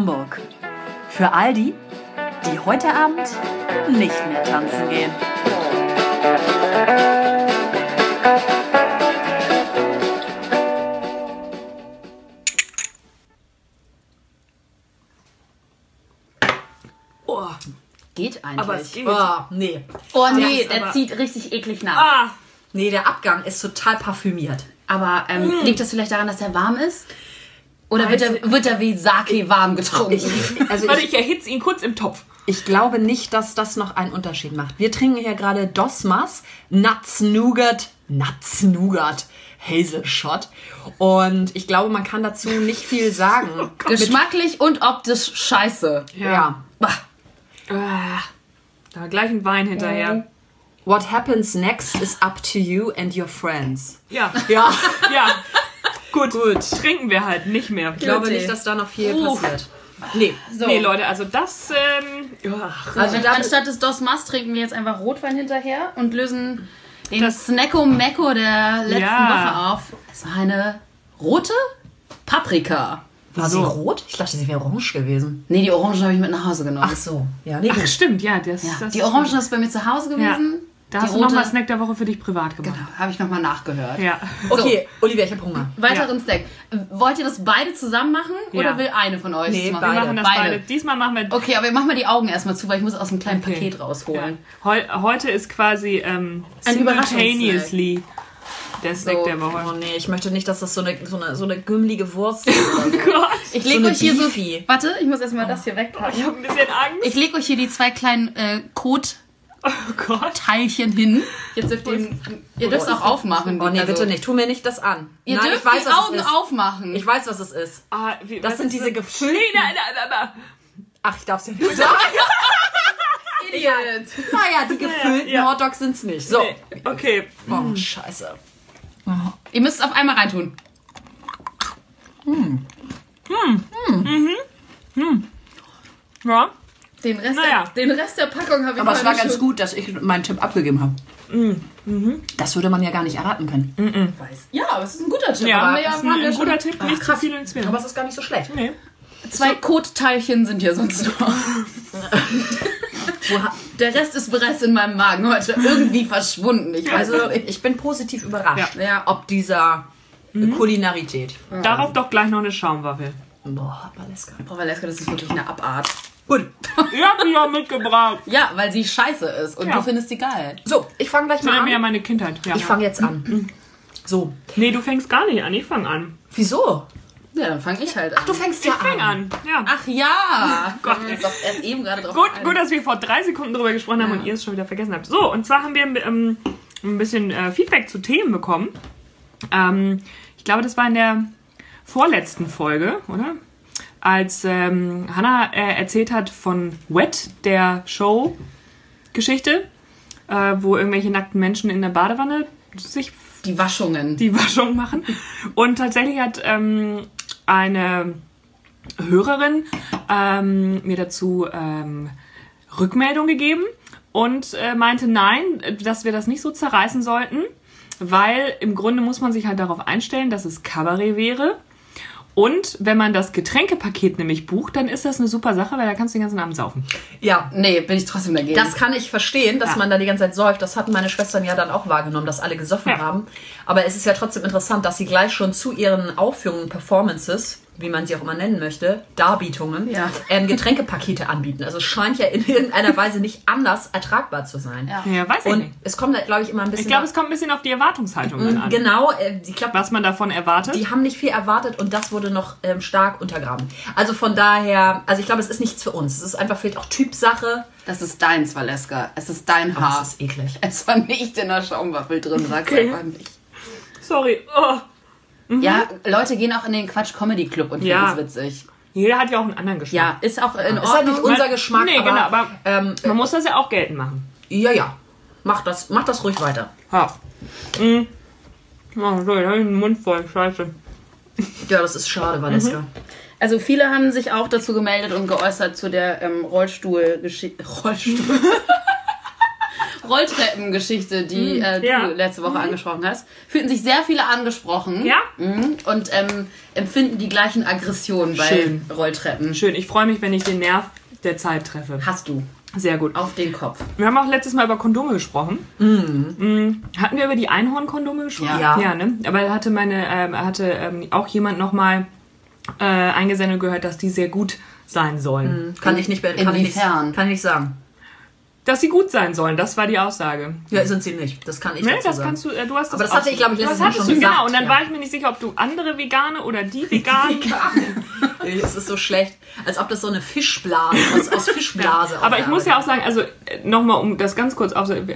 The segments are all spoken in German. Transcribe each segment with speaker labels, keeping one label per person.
Speaker 1: Hamburg. Für all die, die heute Abend nicht mehr tanzen gehen.
Speaker 2: Oh,
Speaker 3: Geht eigentlich.
Speaker 2: aber es geht.
Speaker 4: Oh, nee.
Speaker 3: Oh nee, der
Speaker 2: aber-
Speaker 3: zieht richtig eklig nach.
Speaker 2: Ah,
Speaker 4: Nee, der Abgang ist total parfümiert.
Speaker 3: Aber ähm,
Speaker 2: Mm.
Speaker 3: liegt das vielleicht daran, dass er warm ist? Oder wird er, wird er wie Sake warm getrunken?
Speaker 4: Ich, also
Speaker 2: warte,
Speaker 4: ich,
Speaker 2: ich erhitze ihn kurz im Topf.
Speaker 4: ich glaube nicht, dass das noch einen Unterschied macht. Wir trinken hier gerade Dosmas Nuts Nougat, Nuts Nougat Hazelshot. Und ich glaube, man kann dazu nicht viel sagen.
Speaker 3: Geschmacklich und optisch scheiße.
Speaker 4: ja.
Speaker 3: Bah.
Speaker 2: Ah, da gleich ein Wein hinterher.
Speaker 4: What happens next is up to you and your friends.
Speaker 2: Ja,
Speaker 4: Ja,
Speaker 2: ja. Gut.
Speaker 4: gut.
Speaker 2: Trinken wir halt nicht mehr.
Speaker 4: Ich glaube nicht, dass da noch viel
Speaker 2: Uh.
Speaker 4: passiert. Nee.
Speaker 3: So.
Speaker 2: Nee, Leute, also das, ähm, ja,
Speaker 4: Also da,
Speaker 3: anstatt des Dos Mas trinken wir jetzt einfach Rotwein hinterher und lösen den
Speaker 2: Das-
Speaker 3: Snacko Mecco der letzten
Speaker 2: Ja.
Speaker 3: Woche auf. Es war eine rote Paprika.
Speaker 4: war sie rot? Ich dachte, sie wäre orange gewesen.
Speaker 3: Nee, die Orangen habe ich mit nach Hause genommen.
Speaker 4: Ach so. Ja, nee,
Speaker 2: Ach, stimmt, ja. Das,
Speaker 3: ja,
Speaker 2: das
Speaker 3: die Orangen ist bei mir zu Hause
Speaker 2: Ja. Da
Speaker 3: die
Speaker 2: hast du nochmal Snack der Woche für dich privat gemacht.
Speaker 3: Genau, habe ich nochmal nachgehört.
Speaker 2: Ja.
Speaker 4: Okay, Olivia, ich habe Hunger.
Speaker 3: Weiteren Snack. Wollt ihr das beide zusammen machen
Speaker 2: Ja.
Speaker 3: oder will eine von euch
Speaker 4: Nee,
Speaker 3: das machen?
Speaker 4: beide.
Speaker 2: Wir machen das beide. Diesmal machen wir.
Speaker 3: Okay, aber wir machen mal die Augen erstmal zu, weil ich muss aus einem kleinen
Speaker 2: Okay.
Speaker 3: Paket rausholen.
Speaker 2: Heu heute ist quasi ähm,
Speaker 3: Ein
Speaker 2: simultaneously der Snack
Speaker 3: So.
Speaker 2: der Woche.
Speaker 4: Oh nee, ich möchte nicht, dass das so eine, so eine, so eine gümmelige Wurst ist. so.
Speaker 2: Gott,
Speaker 3: Ich
Speaker 4: So
Speaker 3: lege
Speaker 4: eine
Speaker 3: euch hier
Speaker 4: Beefy.
Speaker 3: so. Warte, ich muss erstmal das hier wegpacken.
Speaker 2: ich habe ein bisschen Angst.
Speaker 3: Ich lege euch hier die zwei kleinen äh, Kotteilchen
Speaker 2: oh Gott.
Speaker 3: hin. Jetzt dürft ihr, ihr dürft es auch aufmachen.
Speaker 4: Oh nee,
Speaker 3: Also,
Speaker 4: bitte nicht. Tu mir nicht das an.
Speaker 3: Ihr
Speaker 4: Nein,
Speaker 3: dürft
Speaker 4: ich weiß,
Speaker 3: die Augen
Speaker 4: es
Speaker 3: aufmachen.
Speaker 4: Ich weiß, was es ist.
Speaker 2: Ah, wie,
Speaker 4: Das sind diese gefüllten...
Speaker 2: Nee, nein, nein, nein, nein.
Speaker 4: Ach, ich darf es ja nicht sagen.
Speaker 3: Idiot.
Speaker 4: Naja, die gefüllten
Speaker 2: ja.
Speaker 4: Hotdogs sind's nicht. So.
Speaker 2: Nee, Okay.
Speaker 4: Oh, scheiße.
Speaker 3: Ihr müsst es auf einmal reintun.
Speaker 2: Ja.
Speaker 3: Den Rest,
Speaker 2: Naja.
Speaker 3: der, den Rest der Packung habe ich
Speaker 4: Aber es war ganz
Speaker 3: schon-
Speaker 4: gut, dass ich meinen Tipp abgegeben habe. Das würde man ja gar nicht erraten können.
Speaker 3: Ja, aber es ist ein guter Tipp.
Speaker 2: Ja,
Speaker 3: wir
Speaker 2: das ist ein, ein guter Tipp, nicht zu viel ins Meer.
Speaker 4: Aber es ist gar nicht so schlecht.
Speaker 2: Nee.
Speaker 3: Zwei Kotteilchen sind hier sonst noch. Der Rest ist bereits in meinem Magen heute irgendwie verschwunden. Ich weiß
Speaker 4: Also,
Speaker 3: nicht.
Speaker 4: ich bin positiv überrascht.
Speaker 3: Ja. Ja.
Speaker 4: Ob dieser Kulinarität.
Speaker 2: Darauf doch gleich noch eine Schaumwaffel.
Speaker 4: Boah, Valeska.
Speaker 3: Frau Valeska, das ist wirklich eine Abart.
Speaker 4: Gut.
Speaker 2: Ich hab die ja mitgebracht.
Speaker 3: Ja, weil sie scheiße ist und
Speaker 2: Ja.
Speaker 3: du findest sie geil.
Speaker 4: So, ich fange gleich
Speaker 2: Das
Speaker 4: mal
Speaker 2: mich an
Speaker 4: an.
Speaker 2: meine Kindheit. Ja.
Speaker 4: Ich fange jetzt an. So.
Speaker 2: Nee, du fängst gar nicht an. Ich fange an.
Speaker 4: Wieso?
Speaker 3: Ja, dann fange ich halt an.
Speaker 4: Du fängst ja
Speaker 2: Fang
Speaker 4: an.
Speaker 2: an. Ja.
Speaker 3: Ach ja!
Speaker 2: Gott.
Speaker 3: Wir haben uns doch erst eben gerade drauf
Speaker 2: Gut, gut, dass wir vor drei Sekunden drüber gesprochen haben
Speaker 3: Ja.
Speaker 2: und ihr es schon wieder vergessen habt. So, und zwar haben wir ähm, ein bisschen äh, Feedback zu Themen bekommen. Ähm, ich glaube, das war in der vorletzten Folge, oder? Als ähm, Hannah äh, erzählt hat von Wet, der Show-Geschichte, äh, wo irgendwelche nackten Menschen in der Badewanne sich
Speaker 3: Die Waschungen.
Speaker 2: die Waschung machen. Und tatsächlich hat ähm, eine Hörerin ähm, mir dazu ähm, Rückmeldung gegeben und äh, meinte, nein, dass wir das nicht so zerreißen sollten, weil im Grunde muss man sich halt darauf einstellen, dass es Kabarett wäre. Und wenn man das Getränkepaket nämlich bucht, dann ist das eine super Sache, weil da kannst du den ganzen Abend saufen.
Speaker 4: Ja,
Speaker 3: nee, bin ich trotzdem dagegen.
Speaker 4: Das kann ich verstehen, dass
Speaker 2: Ja.
Speaker 4: man da die ganze Zeit säuft. Das hatten meine Schwestern ja dann auch wahrgenommen, dass alle gesoffen
Speaker 2: Ja.
Speaker 4: haben. Aber es ist ja trotzdem interessant, dass sie gleich schon zu ihren Aufführungen, Performances, wie man sie auch immer nennen möchte, Darbietungen,
Speaker 3: Ja.
Speaker 4: ähm, Getränkepakete anbieten. Also es scheint ja in irgendeiner Weise nicht anders ertragbar zu sein.
Speaker 3: Ja.
Speaker 2: Ja, weiß ich
Speaker 4: Und
Speaker 2: nicht.
Speaker 4: es kommt, glaube ich, immer ein bisschen.
Speaker 2: Ich glaube, es kommt ein bisschen auf die Erwartungshaltung dann an.
Speaker 4: genau, äh, ich glaube,
Speaker 2: Was man davon erwartet.
Speaker 4: die haben nicht viel erwartet und das wurde noch ähm, stark untergraben. Also von daher, also ich glaube, es ist nichts für uns. Es ist einfach vielleicht auch Typsache.
Speaker 3: Das ist deins, Valeska. Es ist dein Haar.
Speaker 4: es ist eklig.
Speaker 3: Es war nicht in der Schaumwaffel drin, sag's
Speaker 2: Okay.
Speaker 3: einfach nicht.
Speaker 2: Sorry. Oh.
Speaker 3: Ja, Leute gehen auch in den Quatsch Comedy Club und
Speaker 2: Ja.
Speaker 3: finden es witzig.
Speaker 2: Jeder hat ja auch einen anderen Geschmack.
Speaker 3: Ja, ist auch in
Speaker 4: Ist halt nicht
Speaker 3: Ordnung.
Speaker 4: unser Geschmack,
Speaker 2: Nee,
Speaker 4: aber,
Speaker 2: genau, aber
Speaker 4: ähm,
Speaker 2: man muss das ja auch geltend machen.
Speaker 4: ja, ja. Mach das, mach das ruhig weiter.
Speaker 2: Ja. Mhm. Oh, so, da hab ich den Mund voll. Scheiße.
Speaker 4: Ja, das ist schade, Valeska.
Speaker 3: Also viele haben sich auch dazu gemeldet und geäußert zu der ähm, Rollstuhl Rollstuhl Rolltreppengeschichte, die äh, du
Speaker 2: ja.
Speaker 3: letzte Woche angesprochen hast, fühlten sich sehr viele angesprochen.
Speaker 2: Ja?
Speaker 3: Mhm. Und ähm, empfinden die gleichen Aggressionen bei
Speaker 2: Schön.
Speaker 3: Rolltreppen.
Speaker 2: Schön, ich freue mich, wenn ich den Nerv der Zeit treffe.
Speaker 3: Hast du.
Speaker 2: Sehr gut.
Speaker 3: Auf den Kopf.
Speaker 2: Wir haben auch letztes Mal über Kondome gesprochen. Mm. Hatten wir über die Einhornkondome gesprochen?
Speaker 4: Ja.
Speaker 2: Ja, ne? Aber hatte meine, ähm, hatte ähm, auch jemand nochmal äh, eingesendet und gehört, dass die sehr gut sein sollen.
Speaker 4: Kann ich nicht, be- kann ich nicht,
Speaker 3: Inwiefern?
Speaker 4: kann ich nicht sagen.
Speaker 2: Dass sie gut sein sollen, das war die Aussage.
Speaker 4: Ja, sind sie nicht. Das kann ich
Speaker 2: Ne,
Speaker 4: dazu
Speaker 2: das
Speaker 4: sagen.
Speaker 2: kannst du, äh, du hast das
Speaker 4: Aber das
Speaker 2: auch
Speaker 4: hatte ich, glaub ich, letztes
Speaker 2: das
Speaker 4: Mal
Speaker 2: hattest
Speaker 4: schon
Speaker 2: du, genau.
Speaker 4: gesagt,
Speaker 2: Und dann
Speaker 4: ja.
Speaker 2: war ich mir nicht sicher, ob du andere Vegane oder die Veganen.
Speaker 4: Es ist so schlecht, als ob das so eine Fischblase aus, aus Fischblase.
Speaker 2: Aber ich muss ja auch sagen, also nochmal, um das ganz kurz aufzunehmen,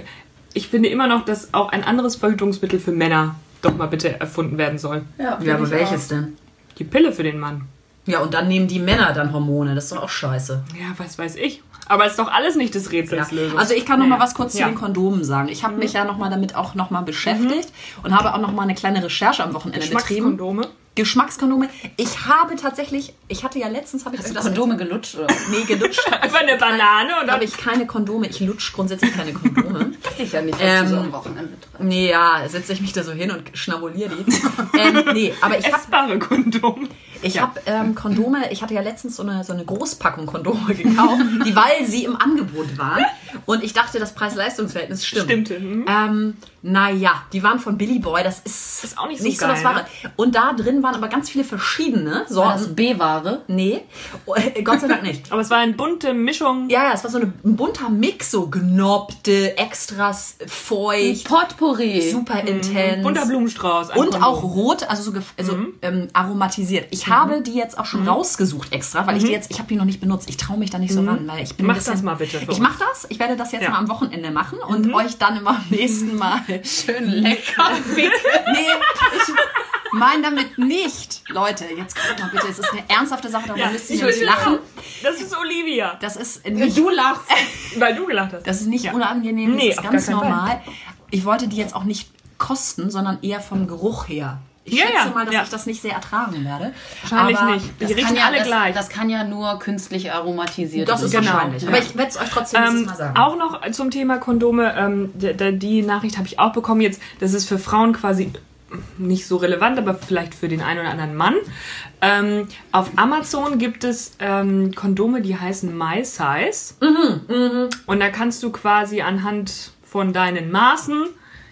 Speaker 2: ich finde immer noch, dass auch ein anderes Verhütungsmittel für Männer doch mal bitte erfunden werden soll.
Speaker 3: Ja,
Speaker 4: Ja, aber welches denn?
Speaker 2: Die Pille für den Mann.
Speaker 4: Ja, und dann nehmen die Männer dann Hormone. Das ist doch auch scheiße.
Speaker 2: Ja, was weiß ich. Aber ist doch alles nicht des Rätsels Lösung.
Speaker 4: Also ich kann noch mal was kurz zu den Kondomen sagen. Ich habe mich ja noch mal damit auch noch mal beschäftigt und habe auch noch mal eine kleine Recherche am Wochenende betrieben.
Speaker 2: Geschmackskondome.
Speaker 4: Geschmackskondome. Ich habe tatsächlich, ich hatte ja letztens habe ich
Speaker 3: Hast du
Speaker 4: das
Speaker 3: Kondome gelutscht? Oder?
Speaker 4: nee gelutscht.
Speaker 2: Einfach eine Banane und dann
Speaker 4: habe ich keine Kondome. Ich lutsch grundsätzlich keine Kondome.
Speaker 3: Ich ja nicht,
Speaker 4: Ähm,
Speaker 3: du so am Wochenende treibst.
Speaker 4: nee, ja, setze ich mich da so hin und schnabuliere die. ähm, nee, aber ich habe
Speaker 2: essbare Kondome.
Speaker 4: Ich habe ähm, Kondome, ich hatte ja letztens so eine, so eine Großpackung Kondome gekauft, die, weil sie im Angebot waren. Und ich dachte, das Preis-Leistungs-Verhältnis stimmt.
Speaker 2: Stimmte, mhm.
Speaker 4: Ähm, naja, die waren von Billy Boy, das ist,
Speaker 2: Ist auch nicht so
Speaker 4: nicht so
Speaker 2: geil,
Speaker 4: das Wahre.
Speaker 2: ne?
Speaker 4: Und da drin waren aber ganz viele verschiedene
Speaker 3: War
Speaker 4: Sorten.
Speaker 3: das B-Ware?
Speaker 4: Nee, oh, äh, Gott sei Dank nicht.
Speaker 2: Aber es war eine bunte Mischung.
Speaker 4: Ja, ja, es war so eine, ein bunter Mix, so genoppte, extras feucht,
Speaker 3: Potpourri.
Speaker 4: super intens.
Speaker 2: Bunter Blumenstrauß. ein
Speaker 4: Und
Speaker 2: Kondom.
Speaker 4: auch rot, also so also, ähm, aromatisiert. Ich habe die jetzt auch schon rausgesucht extra, weil ich die jetzt, ich habe die noch nicht benutzt. Ich traue mich da nicht so ran, weil ich bin
Speaker 2: Mach
Speaker 4: bisschen,
Speaker 2: das mal bitte
Speaker 4: Ich mache das. Ich werde das jetzt
Speaker 2: Ja.
Speaker 4: mal am Wochenende machen und euch dann immer am nächsten Mal
Speaker 3: Schön lecker.
Speaker 4: nee, ich meine damit nicht, Leute. Jetzt guckt mal bitte, es ist eine ernsthafte Sache, darum müsst ihr nicht lachen.
Speaker 2: Das ist Olivia.
Speaker 4: Das ist nicht,
Speaker 3: Du lachst.
Speaker 2: Weil du gelacht hast.
Speaker 4: das ist nicht unangenehm,
Speaker 2: Nee,
Speaker 4: das ist
Speaker 2: auf
Speaker 4: ganz normal. Ich wollte die jetzt auch nicht kosten, sondern eher vom Geruch her. Ich
Speaker 2: Ja,
Speaker 4: schätze mal, dass
Speaker 2: ja.
Speaker 4: ich das nicht sehr ertragen werde.
Speaker 2: Wahrscheinlich
Speaker 4: Aber
Speaker 2: nicht. Die
Speaker 3: Das
Speaker 2: riechen
Speaker 3: kann, ja,
Speaker 2: alle
Speaker 3: das,
Speaker 2: gleich.
Speaker 3: das kann ja nur künstlich aromatisiert
Speaker 4: Das ist.
Speaker 2: Genau.
Speaker 4: wahrscheinlich.
Speaker 2: Ja.
Speaker 4: Aber ich werde es euch trotzdem
Speaker 2: Ähm,
Speaker 4: Mal sagen.
Speaker 2: auch noch zum Thema Kondome, ähm, die, die- Nachricht habe ich auch bekommen jetzt, das ist für Frauen quasi nicht so relevant, aber vielleicht für den einen oder anderen Mann. Ähm, auf Amazon gibt es ähm, Kondome, die heißen My Size.
Speaker 4: Mhm,
Speaker 2: Und da kannst du quasi anhand von deinen Maßen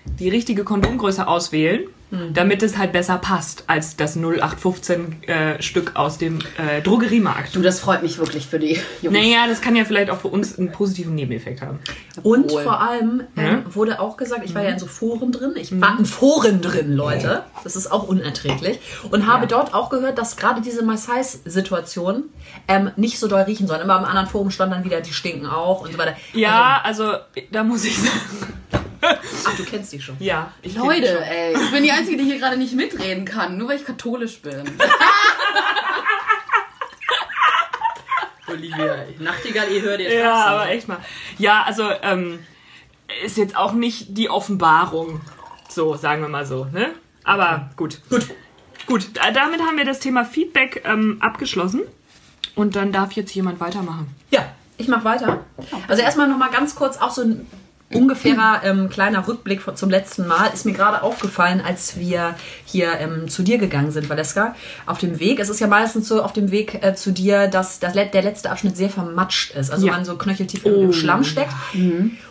Speaker 2: die richtige Kondomgröße auswählen,
Speaker 4: Mhm.
Speaker 2: damit es halt besser passt als das 0815 äh, Stück aus dem äh, Drogeriemarkt.
Speaker 3: Du, das freut mich wirklich für die Jungs.
Speaker 2: Naja, das kann ja vielleicht auch für uns einen positiven Nebeneffekt haben.
Speaker 4: Und
Speaker 3: Wohl.
Speaker 4: vor allem ähm, wurde auch gesagt, ich war ja in so Foren drin, ich war in Foren drin, Leute. Das ist auch unerträglich. Und habe dort auch gehört, dass gerade diese My Size-Situation ähm, nicht so doll riechen sollen. Immer am anderen Forum stand dann wieder, die stinken auch und so weiter.
Speaker 2: Ja, also da muss ich sagen.
Speaker 4: Ach, du kennst die schon.
Speaker 2: Ja, ich
Speaker 3: Leute,
Speaker 2: schon.
Speaker 3: ey, ich bin die Einzige, die hier gerade nicht mitreden kann, nur weil ich katholisch bin.
Speaker 4: Olivia, Nachtigall, ihr hört ihr
Speaker 2: Ja, aber echt mal. Ja, also ähm, ist jetzt auch nicht die Offenbarung. So, sagen wir mal so, ne? Aber gut.
Speaker 4: Gut.
Speaker 2: Gut, da- damit haben wir das Thema Feedback ähm, abgeschlossen. Und dann darf jetzt jemand weitermachen.
Speaker 4: Ja, ich mache weiter. Also erstmal noch mal ganz kurz auch so ein ungefährer ähm, kleiner Rückblick von, zum letzten Mal. Ist mir gerade aufgefallen, als wir hier ähm, zu dir gegangen sind, Valeska, auf dem Weg. Es ist ja meistens so auf dem Weg äh, zu dir, dass das, le- der letzte Abschnitt sehr vermatscht ist. Also
Speaker 2: Ja.
Speaker 4: man so knöcheltief im, im Schlamm steckt.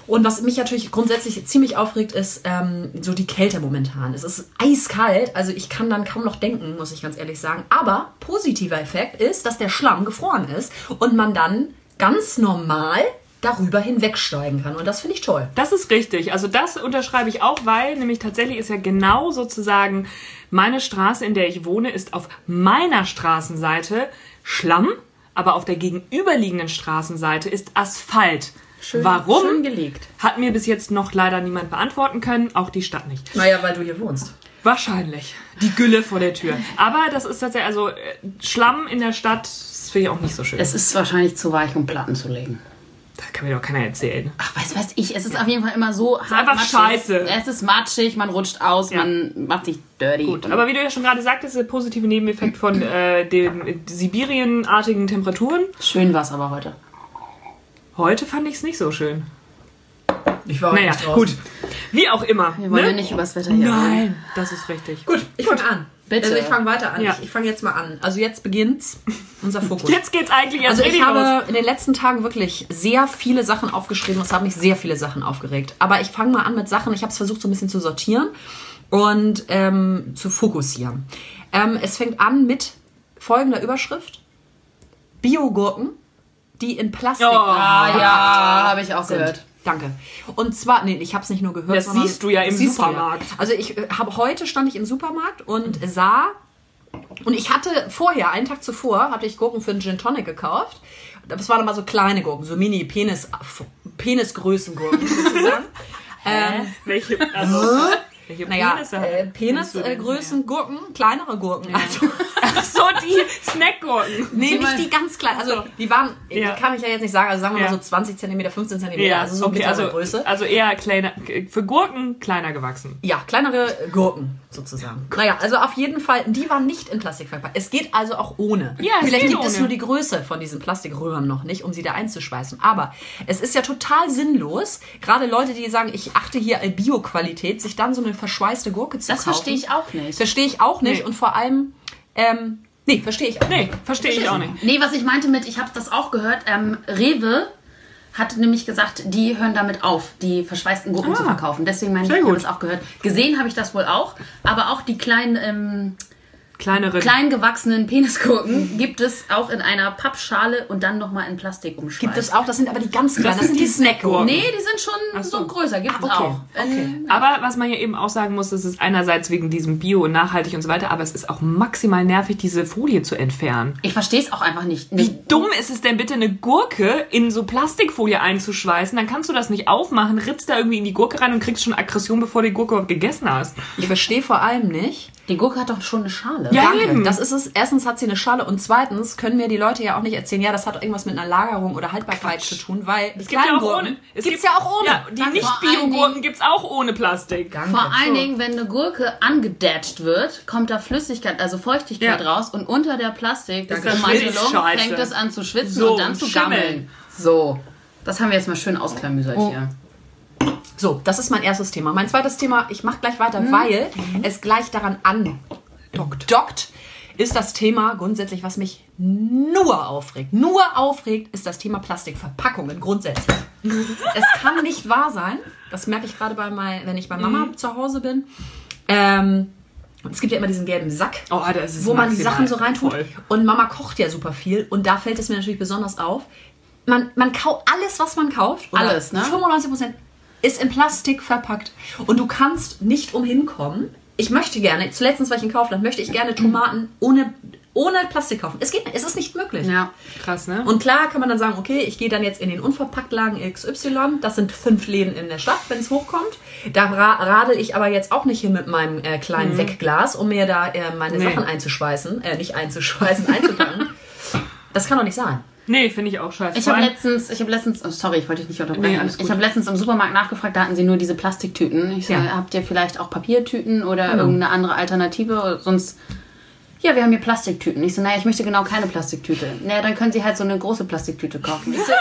Speaker 4: Und was mich natürlich grundsätzlich ziemlich aufregt, ist ähm, so die Kälte momentan. Es ist eiskalt, also ich kann dann kaum noch denken, muss ich ganz ehrlich sagen. Aber positiver Effekt ist, dass der Schlamm gefroren ist und man dann ganz normal darüber hinwegsteigen kann. Und das finde ich toll.
Speaker 2: Das ist richtig. Also das unterschreibe ich auch, weil nämlich tatsächlich ist ja genau sozusagen meine Straße, in der ich wohne, ist auf meiner Straßenseite Schlamm, aber auf der gegenüberliegenden Straßenseite ist Asphalt. Warum?
Speaker 3: Schön gelegt.
Speaker 2: Hat mir bis jetzt noch leider niemand beantworten können, auch die Stadt nicht.
Speaker 4: Naja, weil du hier wohnst.
Speaker 2: Wahrscheinlich. Die Gülle vor der Tür. Aber das ist tatsächlich, also äh, Schlamm in der Stadt, das finde ich auch nicht so schön.
Speaker 3: Es ist wahrscheinlich zu weich, um Platten zu legen.
Speaker 2: Das kann mir doch keiner erzählen.
Speaker 3: Ach, weiß weiß ich, es ist auf jeden Fall immer so hart
Speaker 2: einfach
Speaker 3: matschig.
Speaker 2: scheiße.
Speaker 3: Es ist matschig, man rutscht aus,
Speaker 2: Ja.
Speaker 3: man macht sich dirty.
Speaker 2: Gut, aber wie du ja schon gerade sagtest, der positive Nebeneffekt von äh, den Sibirienartigen Temperaturen.
Speaker 3: Schön war es aber heute.
Speaker 2: Heute fand ich es nicht so schön.
Speaker 4: Ich war heute
Speaker 2: Naja,
Speaker 4: nicht draußen.
Speaker 2: gut. Wie auch immer.
Speaker 3: Wir wollen
Speaker 2: ne?
Speaker 3: ja nicht übers Wetter hier reden.
Speaker 2: Nein, das ist richtig.
Speaker 4: Gut, ich fange an.
Speaker 3: Bitte.
Speaker 4: Also ich fange weiter an.
Speaker 2: Ja.
Speaker 4: Ich, ich fange jetzt mal an. Also jetzt beginnt's unser Fokus.
Speaker 2: Jetzt geht's eigentlich erst
Speaker 4: Also ich
Speaker 2: richtig los.
Speaker 4: habe in den letzten Tagen wirklich sehr viele Sachen aufgeschrieben. Es haben mich sehr viele Sachen aufgeregt. Aber ich fange mal an mit Sachen. Ich habe es versucht so ein bisschen zu sortieren und ähm, zu fokussieren. Ähm, es fängt an mit folgender Überschrift: Biogurken, die in Plastik.
Speaker 2: Oh.
Speaker 3: Ah ja, habe ich auch
Speaker 4: sind.
Speaker 3: gehört.
Speaker 4: Danke. Und zwar, nee, ich habe es nicht nur gehört.
Speaker 2: Das
Speaker 4: sondern
Speaker 2: siehst du ja im Supermarkt.
Speaker 4: Also ich äh, habe heute stand ich im Supermarkt und sah und ich hatte vorher, einen Tag zuvor, hatte ich Gurken für einen Gin Tonic gekauft. Das waren aber so kleine Gurken, so mini Penis Penisgrößen Gurken sozusagen. ähm,
Speaker 2: Welche, also, welche
Speaker 4: naja,
Speaker 2: Penisse
Speaker 4: äh? Penisgrößen Gurken, kleinere Gurken. Also,
Speaker 2: Ach so, die Snackgurken.
Speaker 4: nee,
Speaker 3: Die
Speaker 4: nicht die ganz kleinen. Also die waren,
Speaker 2: Ja.
Speaker 4: die kann ich ja jetzt nicht sagen, also sagen wir
Speaker 2: Ja.
Speaker 4: mal so 20 cm, 15 cm,
Speaker 2: Ja,
Speaker 4: also so
Speaker 2: okay, also,
Speaker 4: Größe.
Speaker 2: also eher kleiner, für Gurken kleiner gewachsen.
Speaker 4: Ja, kleinere Gurken sozusagen. Naja, also auf jeden Fall, die waren nicht in Plastik verpackt. Es geht also auch ohne.
Speaker 2: Ja, es
Speaker 4: Vielleicht gibt es
Speaker 2: ohne.
Speaker 4: nur die Größe von diesen Plastikröhren noch nicht, um sie da einzuschweißen. Aber es ist ja total sinnlos, gerade Leute, die sagen, ich achte hier Bio-Qualität, sich dann so eine verschweißte Gurke zu
Speaker 3: Das
Speaker 4: kaufen.
Speaker 3: verstehe ich auch nicht.
Speaker 4: Verstehe ich auch nicht.
Speaker 2: Nee.
Speaker 4: Und vor allem, ähm, nee, verstehe ich auch
Speaker 2: Nee,
Speaker 4: nicht.
Speaker 2: verstehe ich auch nicht.
Speaker 3: Nee, was ich meinte mit, ich habe das auch gehört, ähm, Rewe hat nämlich gesagt, die hören damit auf, die verschweißten Gurken zu verkaufen. Deswegen meine ich, ich habe das auch gehört. Gesehen habe ich das wohl auch, aber auch die kleinen, ähm,
Speaker 2: Kleinere.
Speaker 3: klein gewachsenen Penisgurken gibt es auch in einer Pappschale und dann nochmal in Plastik umschweißt.
Speaker 4: Gibt es auch, das sind aber die ganz kleinen, das,
Speaker 2: sind
Speaker 4: sind die
Speaker 2: die Snackgurken.
Speaker 3: Nee, die sind schon
Speaker 2: so.
Speaker 3: so. größer, gibt es
Speaker 4: okay,
Speaker 3: auch.
Speaker 4: okay.
Speaker 3: Ähm,
Speaker 2: Aber was man ja eben auch sagen muss, das ist einerseits wegen diesem Bio und nachhaltig und so weiter, aber es ist auch maximal nervig, diese Folie zu entfernen.
Speaker 3: ich verstehe es auch einfach nicht.
Speaker 2: Wie dumm ist es denn bitte, eine Gurke in so Plastikfolie einzuschweißen? Dann kannst du das nicht aufmachen, ritzt da irgendwie in die Gurke rein und kriegst schon Aggression, bevor du die Gurke überhaupt gegessen hast.
Speaker 4: Ich verstehe vor allem nicht,
Speaker 3: Die Gurke hat doch schon eine Schale.
Speaker 2: Ja,
Speaker 4: Danke.
Speaker 2: eben.
Speaker 4: Das ist es. Erstens hat sie eine Schale und zweitens können mir die Leute ja auch nicht erzählen, ja, das hat irgendwas mit einer Lagerung oder Haltbarkeit zu tun, weil
Speaker 2: Es gibt ja auch ohne. Es
Speaker 4: gibt's ja auch ohne.
Speaker 2: Ja, die Nicht-Bio-Gurken
Speaker 3: Dingen-
Speaker 2: gibt's auch ohne Plastik.
Speaker 4: Danke.
Speaker 3: Vor allen Dingen, wenn eine Gurke angedatscht wird, kommt da Flüssigkeit, also Feuchtigkeit
Speaker 2: Ja.
Speaker 3: raus und unter der Plastik, das
Speaker 2: Danke.
Speaker 3: ist Mantelung,
Speaker 2: Schwitzt scheiße.
Speaker 3: fängt es an zu schwitzen
Speaker 2: So,
Speaker 3: und dann zu
Speaker 2: schimmeln.
Speaker 3: gammeln. So, das haben wir jetzt mal schön ausklamüsert
Speaker 4: Oh.
Speaker 3: hier.
Speaker 4: So, das ist mein erstes Thema. Mein zweites Thema, ich mache gleich weiter, weil es gleich daran andockt. Dockt ist das Thema grundsätzlich, was mich nur aufregt. Nur aufregt ist das Thema Plastikverpackungen grundsätzlich. es kann nicht wahr sein, das merke ich gerade bei mein, wenn ich bei Mama zu Hause bin. Ähm, es gibt ja immer diesen gelben Sack.
Speaker 2: Oh,
Speaker 4: wo man die Sachen so reintut.
Speaker 2: voll.
Speaker 4: Und Mama kocht ja super viel. Und da fällt es mir natürlich besonders auf. Man, man kauft alles, was man kauft. oder
Speaker 3: Alles, ne?
Speaker 4: 95 Prozent ist in Plastik verpackt. Und du kannst nicht umhin kommen. Ich möchte gerne, zuletzt war ich in Kaufland, möchte ich gerne Tomaten ohne, ohne Plastik kaufen. Es geht nicht, es ist nicht möglich.
Speaker 3: Ja.
Speaker 2: Krass, ne?
Speaker 4: Und klar kann man dann sagen, okay, ich gehe dann jetzt in den Unverpacktlagen XY. Das sind fünf Läden in der Stadt, wenn es hochkommt. Da ra radel ich aber jetzt auch nicht hin mit meinem äh, kleinen Wegglas, um mir da äh, meine
Speaker 2: Nee.
Speaker 4: Sachen einzuschweißen. Äh, nicht einzuschweißen, einzupacken. das kann doch nicht sein.
Speaker 2: Nee, finde ich auch scheiße.
Speaker 3: Ich habe letztens, ich habe letztens, oh, sorry, ich wollte dich nicht unterbrechen.
Speaker 2: Nee,
Speaker 3: ich habe letztens im Supermarkt nachgefragt, da hatten sie nur diese Plastiktüten. Ich so,
Speaker 4: Ja.
Speaker 3: habt ihr vielleicht auch Papiertüten oder irgendeine andere Alternative? Sonst, ja, wir haben hier Plastiktüten. Ich so, naja, ich möchte genau keine Plastiktüte. Naja, dann können sie halt so eine große Plastiktüte kaufen. Ich so,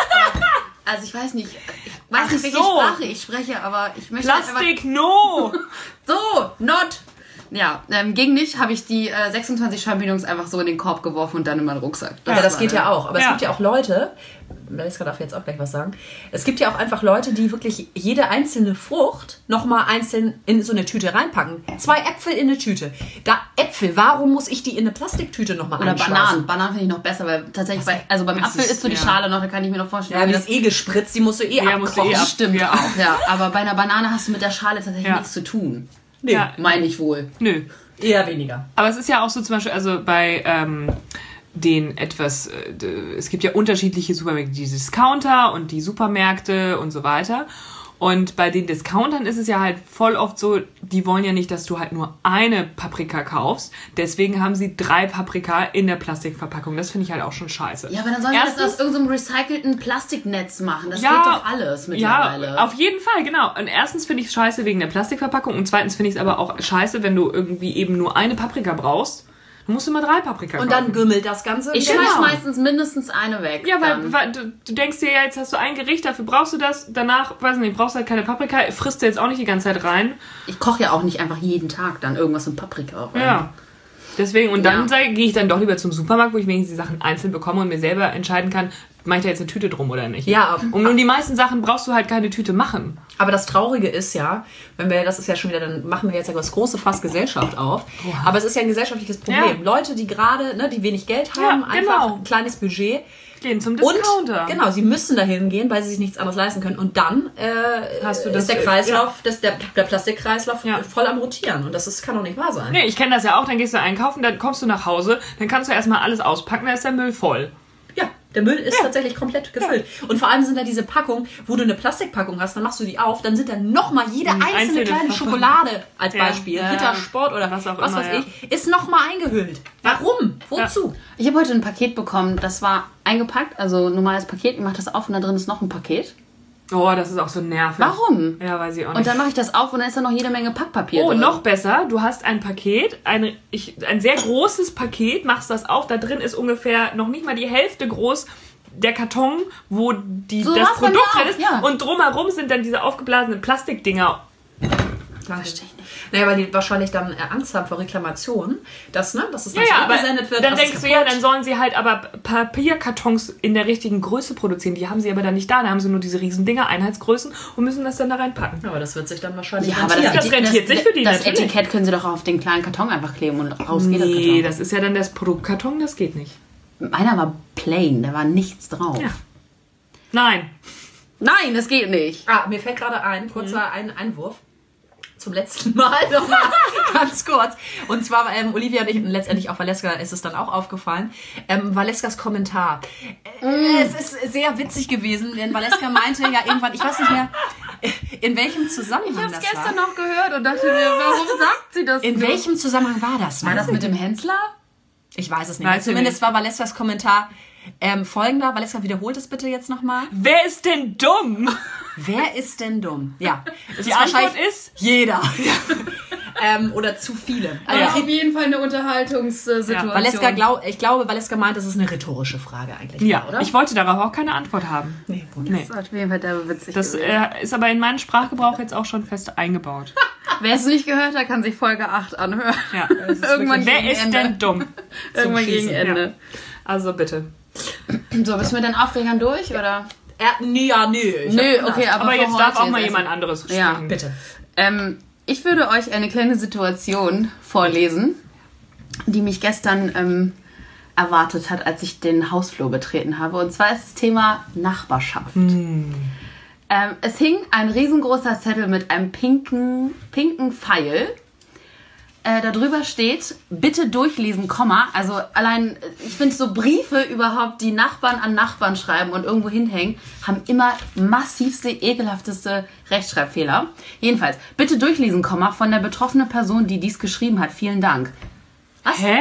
Speaker 3: also ich weiß nicht, ich weiß
Speaker 2: Ach
Speaker 3: nicht, welche
Speaker 2: so.
Speaker 3: Sprache ich spreche, aber ich möchte
Speaker 2: Plastik, no!
Speaker 3: So, not. Ja, ähm, gegen mich habe ich die äh, 26 Champignons einfach so in den Korb geworfen und dann in meinen Rucksack.
Speaker 4: Ja, das geht ja auch. Aber es
Speaker 2: Ja.
Speaker 4: gibt ja auch Leute, Melissa darf jetzt auch gleich was sagen. Es gibt ja auch einfach Leute, die wirklich jede einzelne Frucht nochmal einzeln in so eine Tüte reinpacken. Zwei Äpfel in eine Tüte. Da Äpfel, warum muss ich die in eine Plastiktüte nochmal
Speaker 3: Oder? Bananen. Bananen finde ich noch besser, weil tatsächlich, bei, also beim
Speaker 2: das
Speaker 3: Apfel
Speaker 2: ist-
Speaker 3: ist so die
Speaker 2: ja.
Speaker 3: Schale noch, da kann ich mir noch vorstellen.
Speaker 4: Ja,
Speaker 3: wie
Speaker 4: die
Speaker 3: das
Speaker 4: ist eh gespritzt, die musst du eh
Speaker 2: Ja, musst du
Speaker 4: abkochen.
Speaker 2: eh ab-
Speaker 3: stimmt
Speaker 2: Ja.
Speaker 3: auch, ja. Aber bei einer Banane hast du mit der Schale tatsächlich
Speaker 2: Ja.
Speaker 3: nichts zu tun.
Speaker 4: Nee,
Speaker 2: Ja.
Speaker 3: Meine ich wohl.
Speaker 2: Nö.
Speaker 4: eher weniger.
Speaker 2: Aber es ist ja auch so zum Beispiel, also bei ähm, den etwas, äh, es gibt ja unterschiedliche Supermärkte, die Discounter und die Supermärkte und so weiter. Und bei den Discountern ist es ja halt voll oft so, die wollen ja nicht, dass du halt nur eine Paprika kaufst. Deswegen haben sie drei Paprika in der Plastikverpackung. Das finde ich halt auch schon scheiße.
Speaker 3: Ja, aber dann sollen sie das aus irgendeinem recycelten Plastiknetz machen. Das
Speaker 2: Ja,
Speaker 3: geht doch alles mittlerweile.
Speaker 2: Ja, auf jeden Fall, genau. Und erstens finde ich es scheiße wegen der Plastikverpackung und zweitens finde ich es aber auch scheiße, wenn du irgendwie eben nur eine Paprika brauchst. Dann musst du immer drei Paprika
Speaker 4: Und
Speaker 2: kaufen.
Speaker 4: dann gümmelt das Ganze.
Speaker 3: Ich
Speaker 4: wieder
Speaker 3: schmeiß meistens mindestens eine weg.
Speaker 2: Ja, weil, weil du, du denkst dir ja, jetzt hast du ein Gericht, dafür brauchst du das, danach, weiß nicht, brauchst du halt keine Paprika, frisst du jetzt auch nicht die ganze Zeit rein.
Speaker 3: Ich koche ja auch nicht einfach jeden Tag dann irgendwas mit Paprika rein.
Speaker 2: Ja. Deswegen, und dann
Speaker 3: Ja.
Speaker 2: gehe ich dann doch lieber zum Supermarkt, wo ich wenigstens die Sachen einzeln bekomme und mir selber entscheiden kann, mache ich da jetzt eine Tüte drum oder nicht.
Speaker 4: Ja.
Speaker 2: Und nun die meisten Sachen brauchst du halt keine Tüte machen.
Speaker 4: Aber das Traurige ist ja, wenn wir, das ist ja schon wieder, dann machen wir jetzt ja das große Fass Gesellschaft auf. Aber es ist ja ein gesellschaftliches Problem.
Speaker 2: Ja.
Speaker 4: Leute, die gerade, ne, die wenig Geld
Speaker 2: Ja,
Speaker 4: haben, einfach
Speaker 2: genau.
Speaker 4: ein kleines Budget.
Speaker 2: Gehen zum
Speaker 4: Und
Speaker 2: Discounter.
Speaker 4: genau, sie müssen dahin gehen, weil sie sich nichts anderes leisten können. Und dann äh,
Speaker 2: Hast du das-
Speaker 4: ist der Kreislauf, das, der, der Plastikkreislauf
Speaker 2: Ja.
Speaker 4: voll am Rotieren. Und das ist, kann doch nicht wahr sein.
Speaker 2: Nee, ich kenne das ja auch, dann gehst du einkaufen, dann kommst du nach Hause, dann kannst du erstmal alles auspacken, dann ist der Müll voll.
Speaker 4: Ja, der Müll ist tatsächlich komplett gefüllt. Und vor allem sind da diese Packungen, wo du eine Plastikpackung hast, dann machst du die auf, dann sind da nochmal jede einzelne,
Speaker 2: einzelne
Speaker 4: kleine. Schokolade als
Speaker 2: Ja,
Speaker 4: Beispiel,
Speaker 2: ja,
Speaker 4: Rittersport oder
Speaker 2: was auch
Speaker 4: was
Speaker 2: immer,
Speaker 4: weiß
Speaker 2: ja.
Speaker 4: ich, ist nochmal eingehüllt. Warum? Wozu?
Speaker 3: Ich habe heute ein Paket bekommen, das war eingepackt, also normales Paket. Ich mache das auf und da drin ist noch ein Paket.
Speaker 2: Oh, das ist auch so nervig.
Speaker 3: Warum?
Speaker 2: Ja, weiß ich auch nicht.
Speaker 3: Und dann mache ich das auf und dann ist da noch jede Menge Packpapier
Speaker 2: Oh,
Speaker 3: drin.
Speaker 2: noch besser, du hast ein Paket, ein, ich, ein sehr großes Paket, machst das auf, da drin ist ungefähr noch nicht mal die Hälfte groß der Karton, wo die,
Speaker 3: So
Speaker 2: das Produkt drin ist.
Speaker 3: ja.
Speaker 2: Und drumherum sind dann diese aufgeblasenen Plastikdinger.
Speaker 3: Verstehe ich nicht.
Speaker 4: Naja, weil die wahrscheinlich dann äh, Angst haben vor Reklamationen, dass, ne, dass es
Speaker 2: Ja,
Speaker 4: dann
Speaker 2: ja,
Speaker 4: zurückgesendet wird.
Speaker 2: dann denkst du, ja, dann sollen sie halt aber Papierkartons in der richtigen Größe produzieren. Die haben sie aber dann nicht da. Da haben sie nur diese riesen Dinger, Einheitsgrößen und müssen das dann da reinpacken.
Speaker 4: Ja, aber das wird sich dann wahrscheinlich
Speaker 3: Ja, aber das,
Speaker 2: das
Speaker 3: Etikett-
Speaker 2: rentiert sich für die,
Speaker 3: Das
Speaker 2: natürlich.
Speaker 3: Etikett können sie doch auf den kleinen Karton einfach kleben und raus geht der
Speaker 2: Nee,
Speaker 3: Karton.
Speaker 2: das ist ja dann das Produktkarton, das geht nicht.
Speaker 3: Meiner war plain, da war nichts drauf.
Speaker 2: Ja. Nein.
Speaker 3: Nein, das geht nicht.
Speaker 4: Ah, mir fällt gerade ein,
Speaker 2: Mhm.
Speaker 4: kurzer ein Einwurf. Zum letzten Mal nochmal ganz kurz. Und zwar ähm, Olivia und ich, und letztendlich auch Valeska ist es dann auch aufgefallen, ähm, Valeskas Kommentar. Äh, Es ist sehr witzig gewesen, denn Valeska meinte ja irgendwann, ich weiß nicht mehr, in welchem Zusammenhang das war.
Speaker 3: noch gehört und dachte mir, warum sagt sie das?
Speaker 4: In welchem Zusammenhang war das?
Speaker 3: War das mit dem Hensler?
Speaker 4: Ich weiß es nicht.
Speaker 2: Weiß ich
Speaker 4: Zumindest
Speaker 2: nicht.
Speaker 4: war Valeskas Kommentar ähm, folgender. Valeska, wiederholt es bitte jetzt nochmal.
Speaker 2: Wer ist denn dumm?
Speaker 4: Wer ist denn dumm? Ja. Es
Speaker 2: Die Antwort
Speaker 4: wahrscheinlich
Speaker 2: ist
Speaker 4: jeder. ähm, oder zu viele. Also
Speaker 2: Ja.
Speaker 3: auf jeden Fall eine Unterhaltungssituation.
Speaker 4: Valeska glaub, ich glaube, Valeska meint, das ist eine rhetorische Frage eigentlich.
Speaker 2: Ja,
Speaker 4: oder?
Speaker 2: ich wollte darauf auch keine Antwort haben.
Speaker 4: nee, gut.
Speaker 2: Nee.
Speaker 3: Das ist auf jeden Fall der witzig.
Speaker 2: Das äh, ist aber in meinen Sprachgebrauch jetzt auch schon fest eingebaut.
Speaker 3: Wer es nicht gehört hat, kann sich Folge 8 anhören.
Speaker 2: Ja.
Speaker 3: Irgendwann
Speaker 2: Wer
Speaker 3: gegen
Speaker 2: ist
Speaker 3: Ende.
Speaker 2: denn dumm?
Speaker 3: Irgendwann gegen
Speaker 4: Schießen,
Speaker 3: Ende.
Speaker 2: Also bitte.
Speaker 3: So, bist du mit den Aufregern durch, oder?
Speaker 4: Äh, nö, ja, nö. Ich
Speaker 3: Nö, okay, aber,
Speaker 2: Aber jetzt darf auch mal jemand anderes sprechen.
Speaker 3: Ja.
Speaker 4: Bitte.
Speaker 3: Ähm, ich würde euch eine kleine Situation vorlesen, die mich gestern ähm, erwartet hat, als ich den Hausflur betreten habe. Und zwar ist das Thema Nachbarschaft. Ähm, es hing ein riesengroßer Zettel mit einem pinken, pinken Pfeil. Äh, darüber steht, bitte durchlesen, Komma. Also allein, ich finde so Briefe überhaupt, die Nachbarn an Nachbarn schreiben und irgendwo hinhängen, haben immer massivste, ekelhafteste Rechtschreibfehler. Jedenfalls, bitte durchlesen, Komma, von der betroffenen Person, die dies geschrieben hat. Vielen Dank.
Speaker 2: Hä?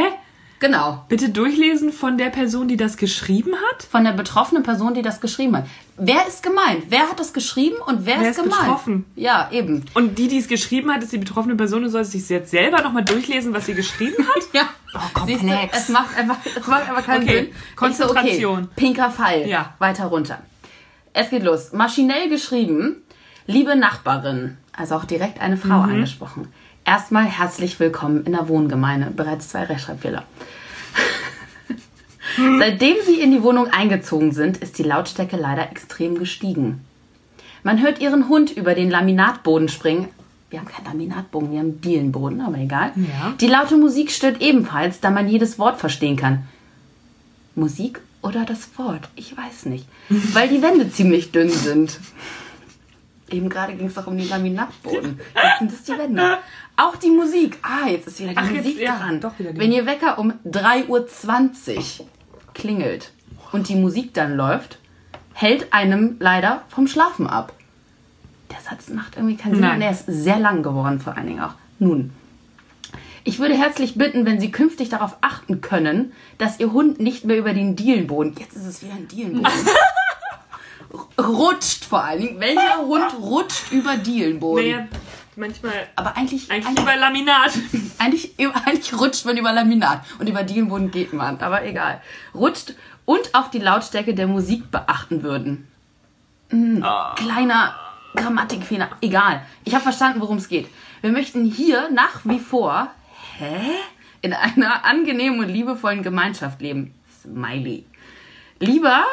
Speaker 3: Genau.
Speaker 2: Bitte durchlesen von der Person, die das geschrieben hat?
Speaker 3: Von der betroffenen Person, die das geschrieben hat. Wer ist gemeint? Wer hat das geschrieben und wer,
Speaker 2: Wer
Speaker 3: ist
Speaker 2: ist
Speaker 3: gemeint?
Speaker 2: betroffen?
Speaker 3: Ja, eben.
Speaker 2: Und die, die es geschrieben hat, ist die betroffene Person und soll sich jetzt selber nochmal durchlesen, was sie geschrieben hat?
Speaker 3: Ja.
Speaker 2: Oh,
Speaker 3: Siehst du,
Speaker 2: komplex.
Speaker 3: es macht einfach, es macht einfach keinen
Speaker 2: Okay,
Speaker 3: Sinn.
Speaker 2: Konzentration.
Speaker 3: So, okay, pinker Pfeil.
Speaker 2: Ja.
Speaker 3: Weiter runter. Es geht los. Maschinell geschrieben. Liebe Nachbarin. Also auch direkt eine Frau
Speaker 2: Mhm.
Speaker 3: angesprochen. Erstmal herzlich willkommen in der Wohngemeinde. Bereits zwei Rechtschreibfehler. Seitdem Sie in die Wohnung eingezogen sind, ist die Lautstärke leider extrem gestiegen. Man hört Ihren Hund über den Laminatboden springen. Wir haben keinen Laminatboden, wir haben Dielenboden, aber egal.
Speaker 2: Ja.
Speaker 3: Die laute Musik stört ebenfalls, da man jedes Wort verstehen kann. Musik oder das Wort? Ich weiß nicht. Weil die Wände ziemlich dünn sind. Eben gerade ging es doch um den Laminatboden. Jetzt sind es die Wände. Auch die Musik. Ah, jetzt ist wieder die
Speaker 2: Ach, jetzt-
Speaker 3: Musik
Speaker 2: ja,
Speaker 3: dran.
Speaker 2: doch wieder die
Speaker 3: Wenn Ihr Wecker um 3.20 Uhr klingelt und die Musik dann läuft, hält einem leider vom Schlafen ab. Der Satz macht irgendwie keinen Sinn.
Speaker 2: Nein.
Speaker 3: Und er ist sehr lang geworden, vor allen Dingen auch. Nun, ich würde herzlich bitten, wenn Sie künftig darauf achten können, dass Ihr Hund nicht mehr über den Dielenboden, jetzt ist es wieder ein Dielenboden, rutscht vor allen Dingen. Welcher Hund rutscht über Dielenboden?
Speaker 2: Naja, manchmal
Speaker 3: Aber eigentlich,
Speaker 2: eigentlich
Speaker 3: eigentlich,
Speaker 2: über Laminat.
Speaker 3: eigentlich Eigentlich, rutscht man über Laminat und über Dielenboden geht man, aber egal. Rutscht und auf die Lautstärke der Musik beachten würden. Hm, Kleiner Grammatikfehler, egal. Ich habe verstanden, worum es geht. Wir möchten hier nach wie vor, hä? In einer angenehmen und liebevollen Gemeinschaft leben. Smiley. Lieber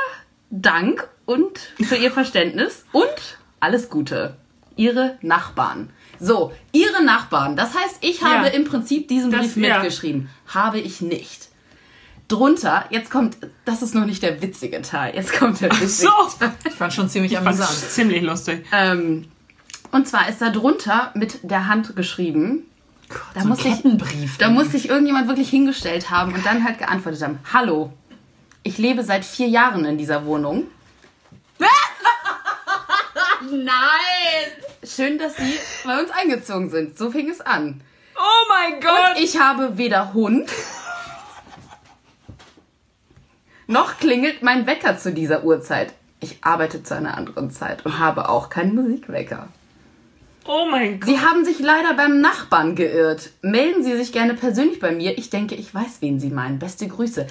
Speaker 3: Dank und für Ihr Verständnis und alles Gute. Ihre Nachbarn. So, Ihre Nachbarn. Das heißt, ich habe
Speaker 2: Ja.
Speaker 3: im Prinzip diesen
Speaker 2: Das-
Speaker 3: Brief
Speaker 2: ja.
Speaker 3: mitgeschrieben. Habe ich nicht. Drunter, jetzt kommt, das ist noch nicht der witzige Teil. Jetzt kommt der witzige
Speaker 2: So,
Speaker 3: Teil.
Speaker 4: Ich fand schon ziemlich
Speaker 2: fand
Speaker 4: amüsant.
Speaker 2: ziemlich lustig.
Speaker 3: Ähm, und zwar ist da drunter mit der Hand geschrieben. Da
Speaker 4: so ein
Speaker 3: muss ich, da muss sich irgendjemand wirklich hingestellt haben und dann halt geantwortet haben. Hallo, ich lebe seit vier Jahren in dieser Wohnung.
Speaker 4: Nein!
Speaker 3: Schön, dass Sie bei uns eingezogen sind. So fing es an.
Speaker 2: Oh mein Gott!
Speaker 3: Ich habe weder Hund noch klingelt mein Wecker zu dieser Uhrzeit. Ich arbeite zu einer anderen Zeit und habe auch keinen Musikwecker.
Speaker 2: oh mein Gott!
Speaker 3: Sie haben sich leider beim Nachbarn geirrt. Melden Sie sich gerne persönlich bei mir. Ich denke, ich weiß, wen Sie meinen. Beste Grüße.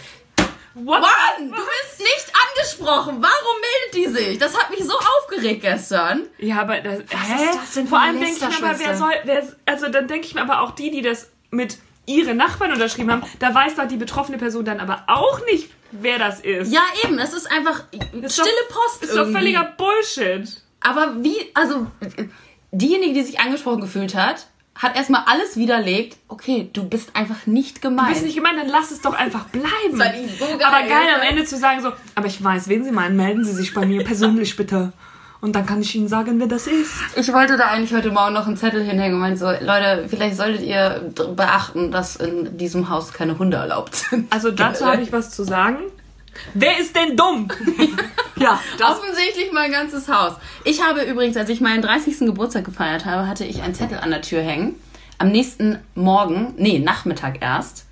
Speaker 2: What?
Speaker 3: Mann, du bist nicht angesprochen. Warum meldet die sich? Das hat mich so aufgeregt gestern.
Speaker 2: Ja, aber das, hä?
Speaker 4: ist das denn
Speaker 2: Vor allem denke ich mir aber, wer soll, wer, also dann denke ich mir aber auch die, die das mit ihre Nachbarn unterschrieben haben, da weiß doch die betroffene Person dann aber auch nicht, wer das ist.
Speaker 3: Ja, eben. Es ist einfach
Speaker 2: Ist
Speaker 3: stille
Speaker 2: doch,
Speaker 3: Post
Speaker 2: Ist doch
Speaker 3: irgendwie.
Speaker 2: völliger Bullshit.
Speaker 3: Aber wie, also diejenige, die sich angesprochen gefühlt hat, hat erstmal alles widerlegt. Okay, du bist einfach nicht gemeint.
Speaker 2: Bist nicht gemeint, dann lass es doch einfach bleiben.
Speaker 3: Das ich so geil.
Speaker 2: aber geil am Ende zu sagen so, aber ich weiß, wen Sie meinen, melden Sie sich bei mir persönlich bitte. Und dann kann ich Ihnen sagen, wer das ist.
Speaker 3: Ich wollte da eigentlich heute Morgen noch einen Zettel hinhängen und meinte so, Leute, vielleicht solltet ihr beachten, dass in diesem Haus keine Hunde erlaubt sind.
Speaker 2: Also dazu habe ich was zu sagen. Wer ist denn dumm?
Speaker 4: Ja, das
Speaker 3: Offensichtlich mein ganzes Haus. Ich habe übrigens, als ich meinen 30. Geburtstag gefeiert habe, hatte ich einen Zettel an der Tür hängen. Am nächsten Morgen, nee, Nachmittag erst,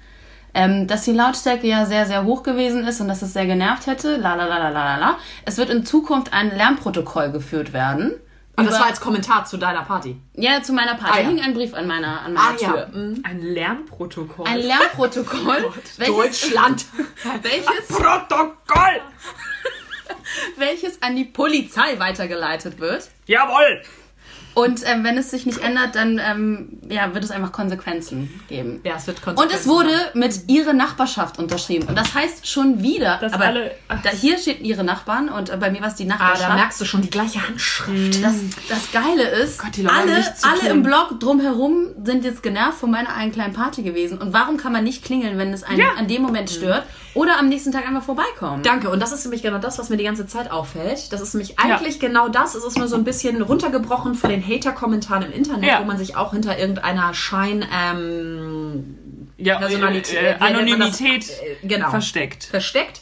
Speaker 3: ähm, dass die Lautstärke ja sehr, sehr hoch gewesen ist und dass es sehr genervt hätte. La la la la la la la. Es wird in Zukunft ein Lärmprotokoll geführt werden.
Speaker 4: Und das war als Kommentar zu deiner Party.
Speaker 3: ja, zu meiner Party.
Speaker 4: Ah, ja.
Speaker 3: hing ein Brief an meiner, an meiner Tür.
Speaker 4: mhm.
Speaker 2: Ein Lärmprotokoll.
Speaker 3: Ein Lärmprotokoll, welches,
Speaker 4: Deutschland.
Speaker 3: welches,
Speaker 2: Protokoll!
Speaker 3: welches an die Polizei weitergeleitet wird.
Speaker 2: Jawohl!
Speaker 3: Und ähm, wenn es sich nicht ändert, dann ähm, ja, wird es einfach Konsequenzen geben.
Speaker 4: Ja, es wird
Speaker 3: Und es
Speaker 4: Konsequenzen
Speaker 3: wurde mit ihre Nachbarschaft unterschrieben. Und das heißt schon wieder,
Speaker 2: Dass
Speaker 3: aber
Speaker 2: alle-
Speaker 3: da, hier steht ihre Nachbarn und äh, bei mir war es die
Speaker 4: Ah,
Speaker 3: Nachbarschaft.
Speaker 4: da merkst du schon die gleiche Handschrift.
Speaker 3: das, das Geile ist,
Speaker 2: Gott, Leute haben
Speaker 3: alle, alle im Blog drumherum sind jetzt genervt von meiner einen kleinen Party gewesen. Und warum kann man nicht klingeln, wenn es einen
Speaker 2: Ja.
Speaker 3: an dem Moment stört? Oder am nächsten Tag einfach vorbeikommen?
Speaker 4: Danke, und das ist nämlich genau das, was mir die ganze Zeit auffällt. Das ist nämlich eigentlich genau das. Es ist nur so ein bisschen runtergebrochen von den Hater-Kommentaren im Internet,
Speaker 2: Ja.
Speaker 4: wo man sich auch hinter irgendeiner Schein... Ähm,
Speaker 2: Ja,
Speaker 4: Personalität,
Speaker 2: äh,
Speaker 4: das?
Speaker 2: Anonymität
Speaker 4: Äh, genau.
Speaker 2: versteckt.
Speaker 4: versteckt.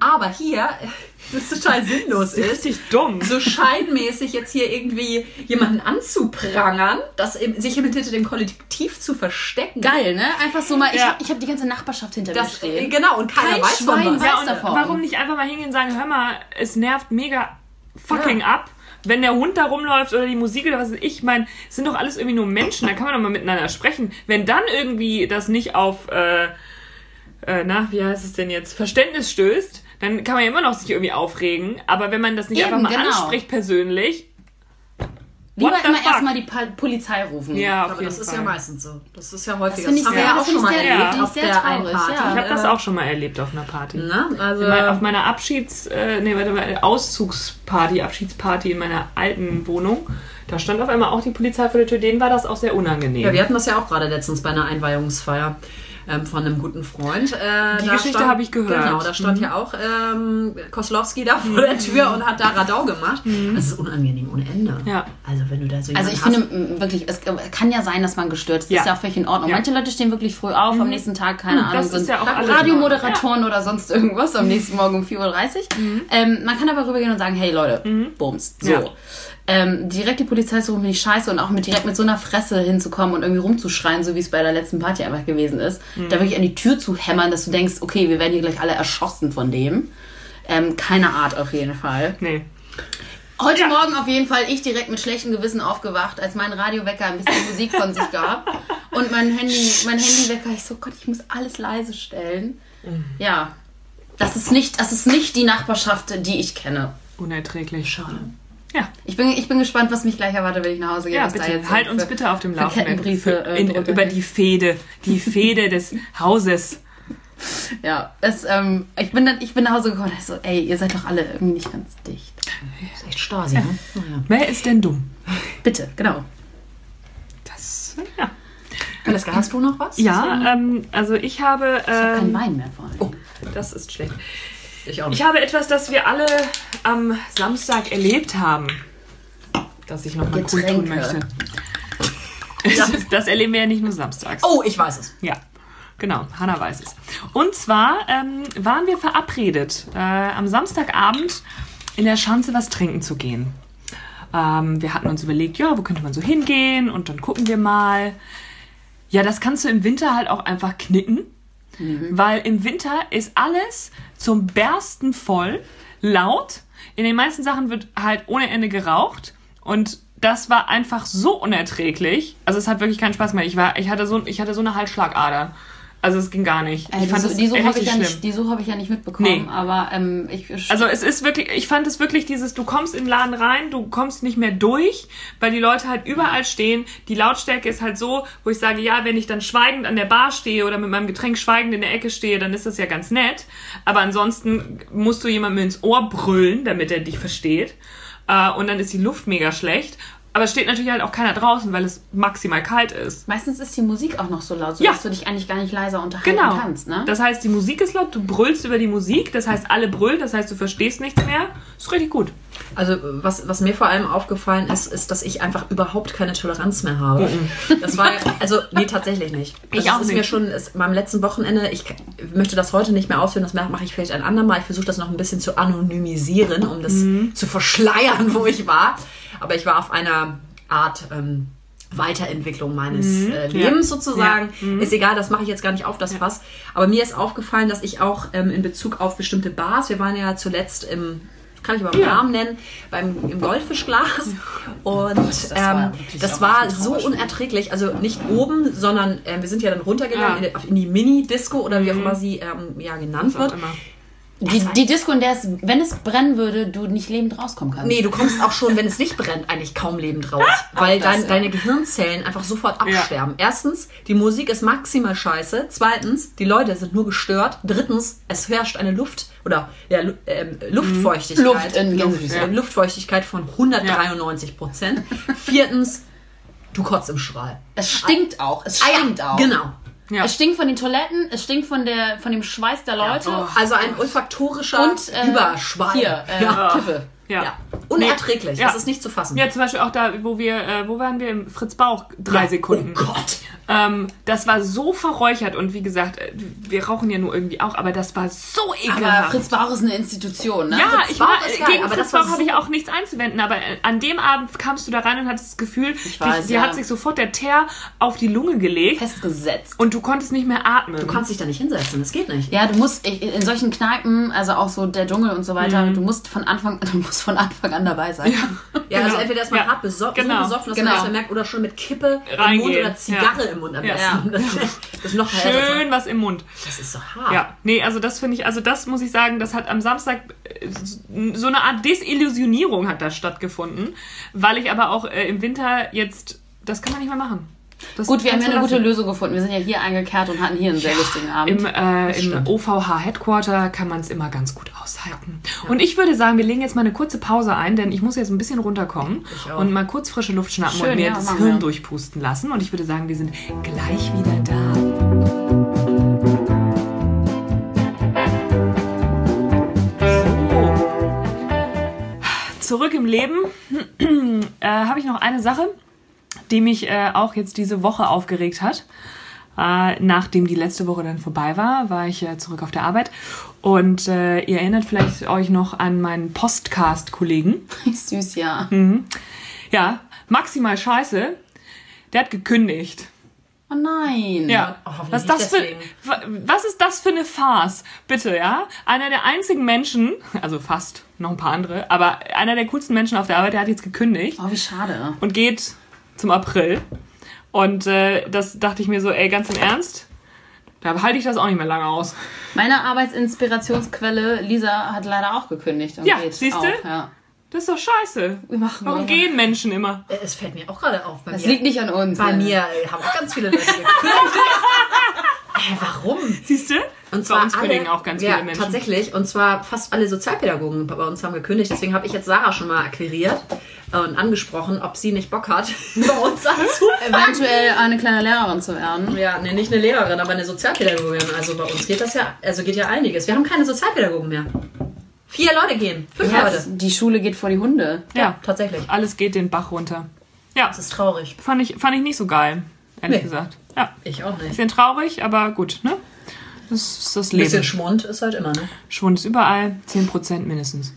Speaker 4: Aber hier, das total sinnlos ist,
Speaker 2: Richtig dumm.
Speaker 4: so scheinmäßig jetzt hier irgendwie jemanden anzuprangern, das im, sich hinter dem Kollektiv zu verstecken.
Speaker 3: Geil, ne? Einfach so mal, ich
Speaker 2: Ja.
Speaker 3: habe ich hab die ganze Nachbarschaft hinter mir
Speaker 4: Das, äh,
Speaker 3: stehen.
Speaker 4: genau, und keiner
Speaker 3: Kein
Speaker 4: weiß von
Speaker 3: Schwein
Speaker 4: was.
Speaker 3: weiß
Speaker 2: Ja,
Speaker 3: davon.
Speaker 2: warum nicht einfach mal hingehen und sagen, hör mal, es nervt mega fucking
Speaker 4: Ja.
Speaker 2: ab, wenn der Hund da rumläuft oder die Musik oder was weiß ich. Ich meine, es sind doch alles irgendwie nur Menschen, da kann man doch mal miteinander sprechen. Wenn dann irgendwie das nicht auf, äh, äh, na, wie heißt es denn jetzt, Verständnis stößt, dann kann man ja immer noch sich irgendwie aufregen. Aber wenn man das nicht
Speaker 3: Eben,
Speaker 2: einfach mal
Speaker 3: genau.
Speaker 2: anspricht persönlich,
Speaker 3: Lieber immer
Speaker 2: fuck?
Speaker 3: erstmal die Polizei rufen.
Speaker 2: ja, auf
Speaker 4: Aber
Speaker 2: jeden
Speaker 4: das ist
Speaker 2: Fall.
Speaker 4: ja meistens so. Das ist ja häufiger.
Speaker 3: finde ich
Speaker 4: haben wir ja
Speaker 3: das
Speaker 4: auch
Speaker 3: finde
Speaker 4: schon mal
Speaker 3: ich sehr-
Speaker 2: ja,
Speaker 4: erlebt auf
Speaker 3: ich sehr
Speaker 4: der
Speaker 3: traurig,
Speaker 4: Einparty.
Speaker 3: ja.
Speaker 2: Ich habe das
Speaker 4: Äh,
Speaker 2: auch schon mal erlebt auf einer Party.
Speaker 4: Ne? Also,
Speaker 2: Mein- auf meiner Abschieds, äh, nee, warte mal, Auszugsparty, Abschiedsparty in meiner alten Wohnung, da stand auf einmal auch die Polizei vor der Tür. Denen war das auch sehr unangenehm.
Speaker 4: ja, wir hatten das ja auch gerade letztens bei einer Einweihungsfeier. Ähm, von einem guten Freund. Äh,
Speaker 2: Die Geschichte habe ich gehört.
Speaker 4: Genau, da stand ja auch ähm, Koslowski da vor der Tür und hat da Radau gemacht. Das ist unangenehm ohne Ende.
Speaker 2: Ja.
Speaker 4: Also wenn du da so
Speaker 3: Also ich
Speaker 4: jemanden
Speaker 3: finde wirklich, es kann ja sein, dass man gestört ist. Das
Speaker 2: Ja.
Speaker 3: ist ja auch völlig in Ordnung.
Speaker 2: Ja.
Speaker 3: Manche Leute stehen wirklich früh auf, am nächsten Tag, keine
Speaker 2: Hm,
Speaker 3: Ahnung,
Speaker 2: das ist
Speaker 3: sind
Speaker 2: ja
Speaker 3: Radiomoderatoren oder sonst irgendwas am nächsten Morgen um 4.30 Uhr. Ähm, man kann aber rübergehen und sagen, hey Leute, Bums. So.
Speaker 2: Ja.
Speaker 3: Ähm, direkt die Polizei zu rufen, finde ich scheiße und auch mit direkt mit so einer Fresse hinzukommen und irgendwie rumzuschreien, so wie es bei der letzten Party einfach gewesen ist. Da wirklich an die Tür zu hämmern, dass du denkst, okay, wir werden hier gleich alle erschossen von dem. Ähm, keine Art auf jeden Fall.
Speaker 2: Nee.
Speaker 3: Heute Morgen auf jeden Fall ich direkt mit schlechtem Gewissen aufgewacht, als mein Radiowecker ein bisschen Musik von sich gab. Und mein Handy, mein Handywecker, ich so, Gott, ich muss alles leise stellen. Ja. Das ist nicht, das ist nicht die Nachbarschaft, die ich kenne.
Speaker 2: Unerträglich. Schade. Ja,
Speaker 3: Ich bin, ich bin gespannt, was mich gleich erwartet, wenn ich nach Hause gehe.
Speaker 2: ja
Speaker 3: was da
Speaker 2: bitte.
Speaker 3: jetzt
Speaker 2: Halt
Speaker 3: für-
Speaker 2: uns bitte auf dem Laufenden.
Speaker 3: Kettenbriefe, äh,
Speaker 2: über die Fehde. Die Fehde des Hauses.
Speaker 3: Ja, es, ähm, ich, bin dann, ich bin nach Hause gekommen und dachte so, ey, ihr seid doch alle irgendwie nicht ganz dicht.
Speaker 4: Das ist echt Stasi, ne? Naja.
Speaker 2: Wer ist denn dumm?
Speaker 3: Bitte, genau.
Speaker 2: Das, ja.
Speaker 4: Valeska, hast du noch was?
Speaker 2: Ja, ähm, also ich habe.
Speaker 3: Ich habe keinen
Speaker 2: Ähm,
Speaker 3: Wein mehr vor allem.
Speaker 4: Oh.
Speaker 2: das ist schlecht.
Speaker 4: Ich auch nicht.
Speaker 2: Ich habe etwas, das wir alle am Samstag erlebt haben, das ich nochmal kundtun
Speaker 3: Getränke.
Speaker 2: möchte. Das, das erleben wir ja nicht nur samstags.
Speaker 4: Oh, ich weiß es.
Speaker 2: Ja, genau, Hanna weiß es. Und zwar ähm, waren wir verabredet, äh, am Samstagabend in der Schanze was trinken zu gehen. Ähm, wir hatten uns überlegt, ja, wo könnte man so hingehen und dann gucken wir mal. Ja, das kannst du im Winter halt auch einfach knicken, weil im Winter ist alles zum Bersten voll, laut. In den meisten Sachen wird halt ohne Ende geraucht und das war einfach so unerträglich. Also es hat wirklich keinen Spaß mehr. Ich war, ich hatte so, ich hatte so eine Halsschlagader. Also es ging gar nicht.
Speaker 3: Äh,
Speaker 2: ich fand
Speaker 3: die, so habe ich, ja nicht- die so hab ich ja nicht mitbekommen,
Speaker 2: Nee.
Speaker 3: aber ähm, ich
Speaker 2: Also es ist wirklich, ich fand es wirklich dieses, du kommst in den Laden rein, du kommst nicht mehr durch, weil die Leute halt überall stehen. Die Lautstärke ist halt so, wo ich sage, ja, wenn ich dann schweigend an der Bar stehe oder mit meinem Getränk schweigend in der Ecke stehe, dann ist das ja ganz nett. Aber ansonsten musst du jemandem ins Ohr brüllen, damit er dich versteht. Äh, und dann ist die Luft mega schlecht. Aber es steht natürlich halt auch keiner draußen, weil es maximal kalt ist.
Speaker 3: meistens ist die Musik auch noch so laut,
Speaker 2: Ja.
Speaker 3: sodass du dich eigentlich gar nicht leiser unterhalten
Speaker 2: Genau.
Speaker 3: kannst, ne?
Speaker 2: Das heißt, die Musik ist laut, du brüllst über die Musik, das heißt, alle brüllen, das heißt, du verstehst nichts mehr. Ist richtig gut.
Speaker 4: Also was, was mir vor allem aufgefallen ist, ist, dass ich einfach überhaupt keine Toleranz mehr habe. Das war, also nee, tatsächlich nicht.
Speaker 2: Ich
Speaker 4: Also,
Speaker 2: auch
Speaker 4: es ist
Speaker 2: nicht.
Speaker 4: mir schon ist, beim letzten Wochenende, ich möchte das heute nicht mehr ausführen, das mache ich vielleicht ein andermal. Ich versuche das noch ein bisschen zu anonymisieren, um das
Speaker 2: Mhm.
Speaker 4: zu verschleiern, wo ich war. Aber ich war auf einer Art ähm, Weiterentwicklung meines äh, Lebens sozusagen. Ist egal, das mache ich jetzt gar nicht auf, das Fass. Aber mir ist aufgefallen, dass ich auch ähm, in Bezug auf bestimmte Bars, wir waren ja zuletzt im, kann ich aber
Speaker 2: Ja.
Speaker 4: Namen nennen, beim, im Goldfischglas. Und das
Speaker 3: war wirklich
Speaker 4: das war so unerträglich. Also nicht oben, sondern äh, wir sind ja dann runtergegangen
Speaker 2: Ja.
Speaker 4: in, die- in die Mini-Disco oder wie auch immer sie ähm, ja, genannt wird.
Speaker 3: Die, die Disco, in der es, wenn es brennen würde, du nicht lebend rauskommen kannst.
Speaker 4: Nee, du kommst auch schon, wenn es nicht brennt, eigentlich kaum lebend raus. Weil
Speaker 3: das,
Speaker 4: dein,
Speaker 3: ja.
Speaker 4: deine Gehirnzellen einfach sofort absterben. Erstens, die Musik ist maximal scheiße. Zweitens, die Leute sind nur gestört. Drittens, es herrscht eine Luft oder ja, ähm, Luftfeuchtigkeit.
Speaker 3: Luft in
Speaker 4: Luft, äh, Luftfeuchtigkeit von 193 Prozent. Viertens, du kotzt im Strahl.
Speaker 3: Es stinkt auch. Es
Speaker 4: Ah ja,
Speaker 3: stinkt auch.
Speaker 4: Genau.
Speaker 2: Ja.
Speaker 3: Es stinkt von den Toiletten, es stinkt von, der, von dem Schweiß der Leute.
Speaker 4: Also ein olfaktorischer
Speaker 3: Und äh,
Speaker 4: Überschwall.
Speaker 3: Hier, äh,
Speaker 4: ja.
Speaker 3: Kippe.
Speaker 2: Ja.
Speaker 4: ja. Unerträglich.
Speaker 2: Ja.
Speaker 4: Das ist nicht zu fassen.
Speaker 2: Ja, zum Beispiel auch da, wo wir, äh, wo waren wir im Fritz Bauch? Drei
Speaker 4: Ja.
Speaker 2: Sekunden.
Speaker 4: Oh Gott.
Speaker 2: Ähm, das war so verräuchert und wie gesagt, äh, wir rauchen ja nur irgendwie auch, aber das war so
Speaker 3: Aber
Speaker 2: ekelhaft.
Speaker 3: Fritz Bauch ist eine Institution, ne?
Speaker 2: ja,
Speaker 4: Fritz
Speaker 2: ich war,
Speaker 4: ist geil,
Speaker 2: gegen
Speaker 4: aber
Speaker 2: Fritz
Speaker 4: das war
Speaker 2: Bauch habe
Speaker 4: so-
Speaker 2: ich auch nichts einzuwenden, aber äh, an dem Abend kamst du da rein und hattest das Gefühl,
Speaker 3: weiß,
Speaker 2: dir
Speaker 3: ja.
Speaker 2: hat sich sofort der Teer auf die Lunge gelegt
Speaker 3: festgesetzt.
Speaker 2: und du konntest nicht mehr atmen.
Speaker 4: Du kannst dich da nicht hinsetzen. Das geht nicht.
Speaker 3: Ja, du musst in solchen Kneipen, also auch so der Dschungel und so weiter,
Speaker 2: Mhm.
Speaker 3: du musst von Anfang, du musst von Anfang an dabei sein.
Speaker 4: Ja, also
Speaker 2: Genau.
Speaker 4: entweder ist man
Speaker 2: Ja.
Speaker 4: hart beso
Speaker 2: Genau.
Speaker 4: so besoffen, dass
Speaker 3: Genau.
Speaker 4: man das merkt, oder schon mit Kippe im
Speaker 2: Reingehen.
Speaker 4: Mund oder Zigarre
Speaker 2: Ja.
Speaker 4: im Mund am
Speaker 2: Ja.
Speaker 4: besten. Das, das ist noch härter.
Speaker 2: Schön was im Mund.
Speaker 4: Das ist so hart.
Speaker 2: Ja, nee, also das finde ich, also das muss ich sagen, das hat am Samstag äh, so eine Art Desillusionierung hat da stattgefunden, weil ich aber auch äh, im Winter jetzt, das kann man nicht mehr machen. Das
Speaker 3: Gut, wir haben ja eine gute. Lösung gefunden. Wir sind ja hier eingekehrt und hatten hier einen sehr lustigen Abend.
Speaker 2: Im, äh, im
Speaker 4: stimmt.
Speaker 2: OVH Headquarter kann man es immer ganz gut aushalten. Und ich würde sagen, wir legen jetzt mal eine kurze Pause ein, denn ich muss jetzt ein bisschen runterkommen und mal kurz frische Luft schnappen
Speaker 3: Schön,
Speaker 2: und mir
Speaker 3: ja,
Speaker 2: das Hirn durchpusten lassen. Und ich würde sagen, wir sind gleich wieder da. Zurück im Leben äh, habe ich noch eine Sache, die mich äh, auch jetzt diese Woche aufgeregt hat. Äh, nachdem die letzte Woche dann vorbei war, war ich äh, zurück auf der Arbeit. Und äh, ihr erinnert vielleicht euch noch an meinen Postcast-Kollegen.
Speaker 3: Süß, ja.
Speaker 2: Ja, maximal scheiße. Der hat gekündigt.
Speaker 3: Oh nein.
Speaker 2: Ja.
Speaker 4: Oh,
Speaker 2: was, das für, was ist das für eine Farce? Bitte, ja? Einer der einzigen Menschen, also fast noch ein paar andere, aber einer der coolsten Menschen auf der Arbeit, der hat jetzt gekündigt
Speaker 3: Oh, wie schade.
Speaker 2: und geht zum April. Und äh, das dachte ich mir so, ey, ganz im Ernst, da halte ich das auch nicht mehr lange aus.
Speaker 3: Meine Arbeitsinspirationsquelle Lisa hat leider auch gekündigt. Und
Speaker 2: Ja,
Speaker 3: geht
Speaker 2: siehste?
Speaker 3: auch, Ja.
Speaker 2: Das ist doch scheiße.
Speaker 3: Wir machen
Speaker 2: Warum gehen Menschen immer?
Speaker 4: Es fällt mir auch gerade auf. Bei
Speaker 3: Das
Speaker 4: mir,
Speaker 3: liegt nicht an uns.
Speaker 4: bei
Speaker 3: ne?
Speaker 4: mir äh, haben auch ganz viele Leute gekündigt. äh, warum?
Speaker 2: Siehst du?
Speaker 4: Und
Speaker 2: Bei uns kündigen auch ganz
Speaker 4: ja,
Speaker 2: viele Menschen.
Speaker 4: Tatsächlich. Und zwar fast alle Sozialpädagogen bei uns haben gekündigt. Deswegen habe ich jetzt Sarah schon mal akquiriert und angesprochen, ob sie nicht Bock hat, bei uns anzufangen.
Speaker 3: Eventuell eine kleine Lehrerin zu werden.
Speaker 4: Ja, nee, nicht eine Lehrerin, aber eine Sozialpädagogin. Also bei uns geht das ja, also geht ja einiges. Wir haben keine Sozialpädagogen mehr. Vier Leute gehen. Fünf
Speaker 3: Ja,
Speaker 4: Leute.
Speaker 3: die Schule geht vor die Hunde.
Speaker 2: Ja,
Speaker 4: Tatsächlich.
Speaker 2: alles geht den Bach runter. Ja,
Speaker 4: Das ist traurig.
Speaker 2: fand ich, fand ich nicht so geil, ehrlich
Speaker 4: Nee.
Speaker 2: gesagt. Ja,
Speaker 4: Ich auch nicht.
Speaker 2: bisschen traurig, aber gut, ne? Das ist das
Speaker 4: Ein bisschen
Speaker 2: Leben.
Speaker 4: Schmund ist halt immer, ne?
Speaker 2: Schwund ist überall, 10% mindestens.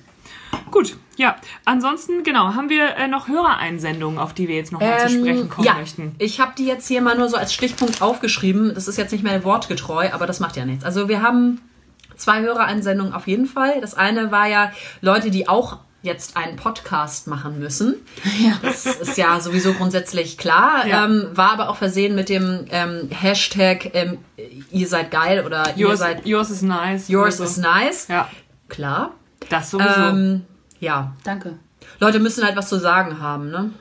Speaker 2: Gut, ja. Ansonsten, genau, haben wir äh, noch Hörereinsendungen, auf die wir jetzt nochmal zu sprechen kommen
Speaker 4: Ähm, ja,
Speaker 2: möchten.
Speaker 4: ich habe die jetzt hier mal nur so als Stichpunkt aufgeschrieben. Das ist jetzt nicht mehr wortgetreu, aber das macht ja nichts. Also wir haben zwei Hörereinsendungen auf jeden Fall. Das eine war ja Leute, die auch jetzt einen Podcast machen müssen.
Speaker 3: Ja.
Speaker 4: Das ist ja sowieso grundsätzlich klar.
Speaker 2: Ja.
Speaker 4: Ähm, war aber auch versehen mit dem ähm, Hashtag ähm, ihr seid geil oder ihr
Speaker 2: Yours,
Speaker 4: seid
Speaker 2: yours is nice.
Speaker 4: yours
Speaker 2: oder
Speaker 4: is
Speaker 2: so.
Speaker 4: nice.
Speaker 2: Ja,
Speaker 4: Klar.
Speaker 2: das sowieso.
Speaker 4: Ähm, ja.
Speaker 3: Danke.
Speaker 4: Leute müssen halt was zu sagen haben, ne?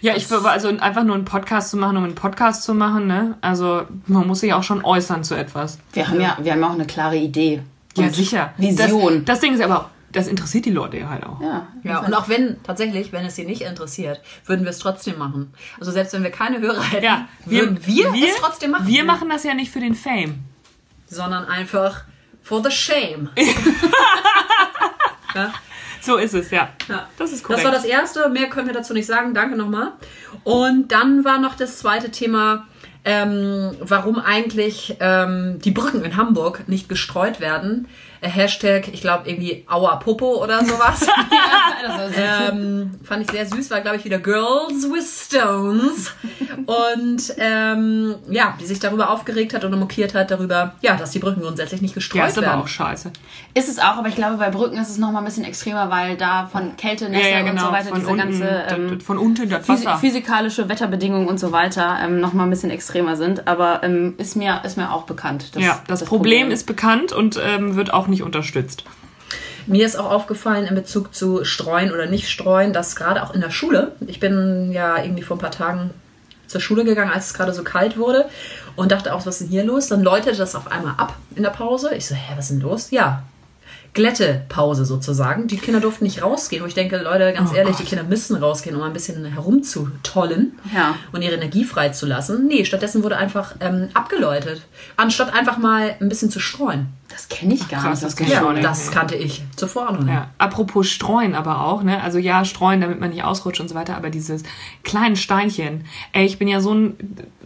Speaker 2: Ja, ich würde also einfach nur einen Podcast zu machen, um einen Podcast zu machen, ne? Also man muss sich auch schon äußern zu etwas.
Speaker 3: Wir haben ja, wir haben auch eine klare Idee.
Speaker 2: Ja,
Speaker 3: Und
Speaker 2: sicher.
Speaker 3: Vision.
Speaker 2: Das, das Ding ist aber, das interessiert die Leute ja halt auch.
Speaker 3: ja.
Speaker 4: Ja, und auch wenn, tatsächlich, wenn es sie nicht interessiert, würden wir es trotzdem machen. Also selbst wenn wir keine Hörer hätten,
Speaker 2: Ja,
Speaker 4: würden wir, es trotzdem machen.
Speaker 2: Wir machen das ja nicht für den Fame.
Speaker 4: Sondern einfach for the shame. ja,
Speaker 2: So ist es, ja.
Speaker 4: ja.
Speaker 2: Das ist korrekt.
Speaker 4: Das war das erste, mehr können wir dazu nicht sagen. Danke nochmal. Und dann war noch das zweite Thema, ähm, warum eigentlich ähm, die Brücken in Hamburg nicht gestreut werden. Hashtag, ich glaube irgendwie Aua Popo oder sowas.
Speaker 3: das
Speaker 4: ähm, fand ich sehr süß, war glaube ich wieder Girls with Stones. Und ähm, ja, die sich darüber aufgeregt hat und mokiert hat darüber, ja, dass die Brücken grundsätzlich nicht gestreut
Speaker 2: ja, ist aber
Speaker 4: werden.
Speaker 2: auch scheiße.
Speaker 3: Ist es auch, aber ich glaube, bei Brücken ist es noch mal ein bisschen extremer, weil da von Kälte,
Speaker 2: Ja,
Speaker 3: Nässe
Speaker 2: ja,
Speaker 3: und
Speaker 2: genau.
Speaker 3: so weiter
Speaker 2: von,
Speaker 3: diese
Speaker 2: unten,
Speaker 3: ganze ähm,
Speaker 2: das, von unten das Wasser.
Speaker 3: physikalische Wetterbedingungen und so weiter ähm, noch mal ein bisschen extremer sind. Aber ähm, ist mir ist mir auch bekannt. dass
Speaker 2: ja, das, Problem, ist bekannt und ähm, wird auch nicht unterstützt.
Speaker 4: Mir ist auch aufgefallen in Bezug zu streuen oder nicht streuen, dass gerade auch in der Schule, ich bin ja irgendwie vor ein paar Tagen zur Schule gegangen, als es gerade so kalt wurde und dachte auch, was ist denn hier los? Dann läutete das auf einmal ab in der Pause. Ich so, hä, was ist denn los? Ja, Glättepause sozusagen. Die Kinder durften nicht rausgehen, wo ich denke, Leute, ganz
Speaker 2: Oh
Speaker 4: ehrlich,
Speaker 2: Gott.
Speaker 4: die Kinder müssen rausgehen, um ein bisschen herumzutollen
Speaker 3: Ja.
Speaker 4: und ihre Energie freizulassen. Nee, stattdessen wurde einfach ähm, abgeläutet, anstatt einfach mal ein bisschen zu streuen.
Speaker 3: Das kenne ich gar
Speaker 2: krass,
Speaker 3: nicht.
Speaker 2: das nicht.
Speaker 4: Das kannte ich zuvor auch noch nicht.
Speaker 2: Ja. Apropos streuen aber auch, ne? Also ja, streuen, damit man nicht ausrutscht und so weiter, aber dieses kleinen Steinchen. Ey, ich bin ja so ein,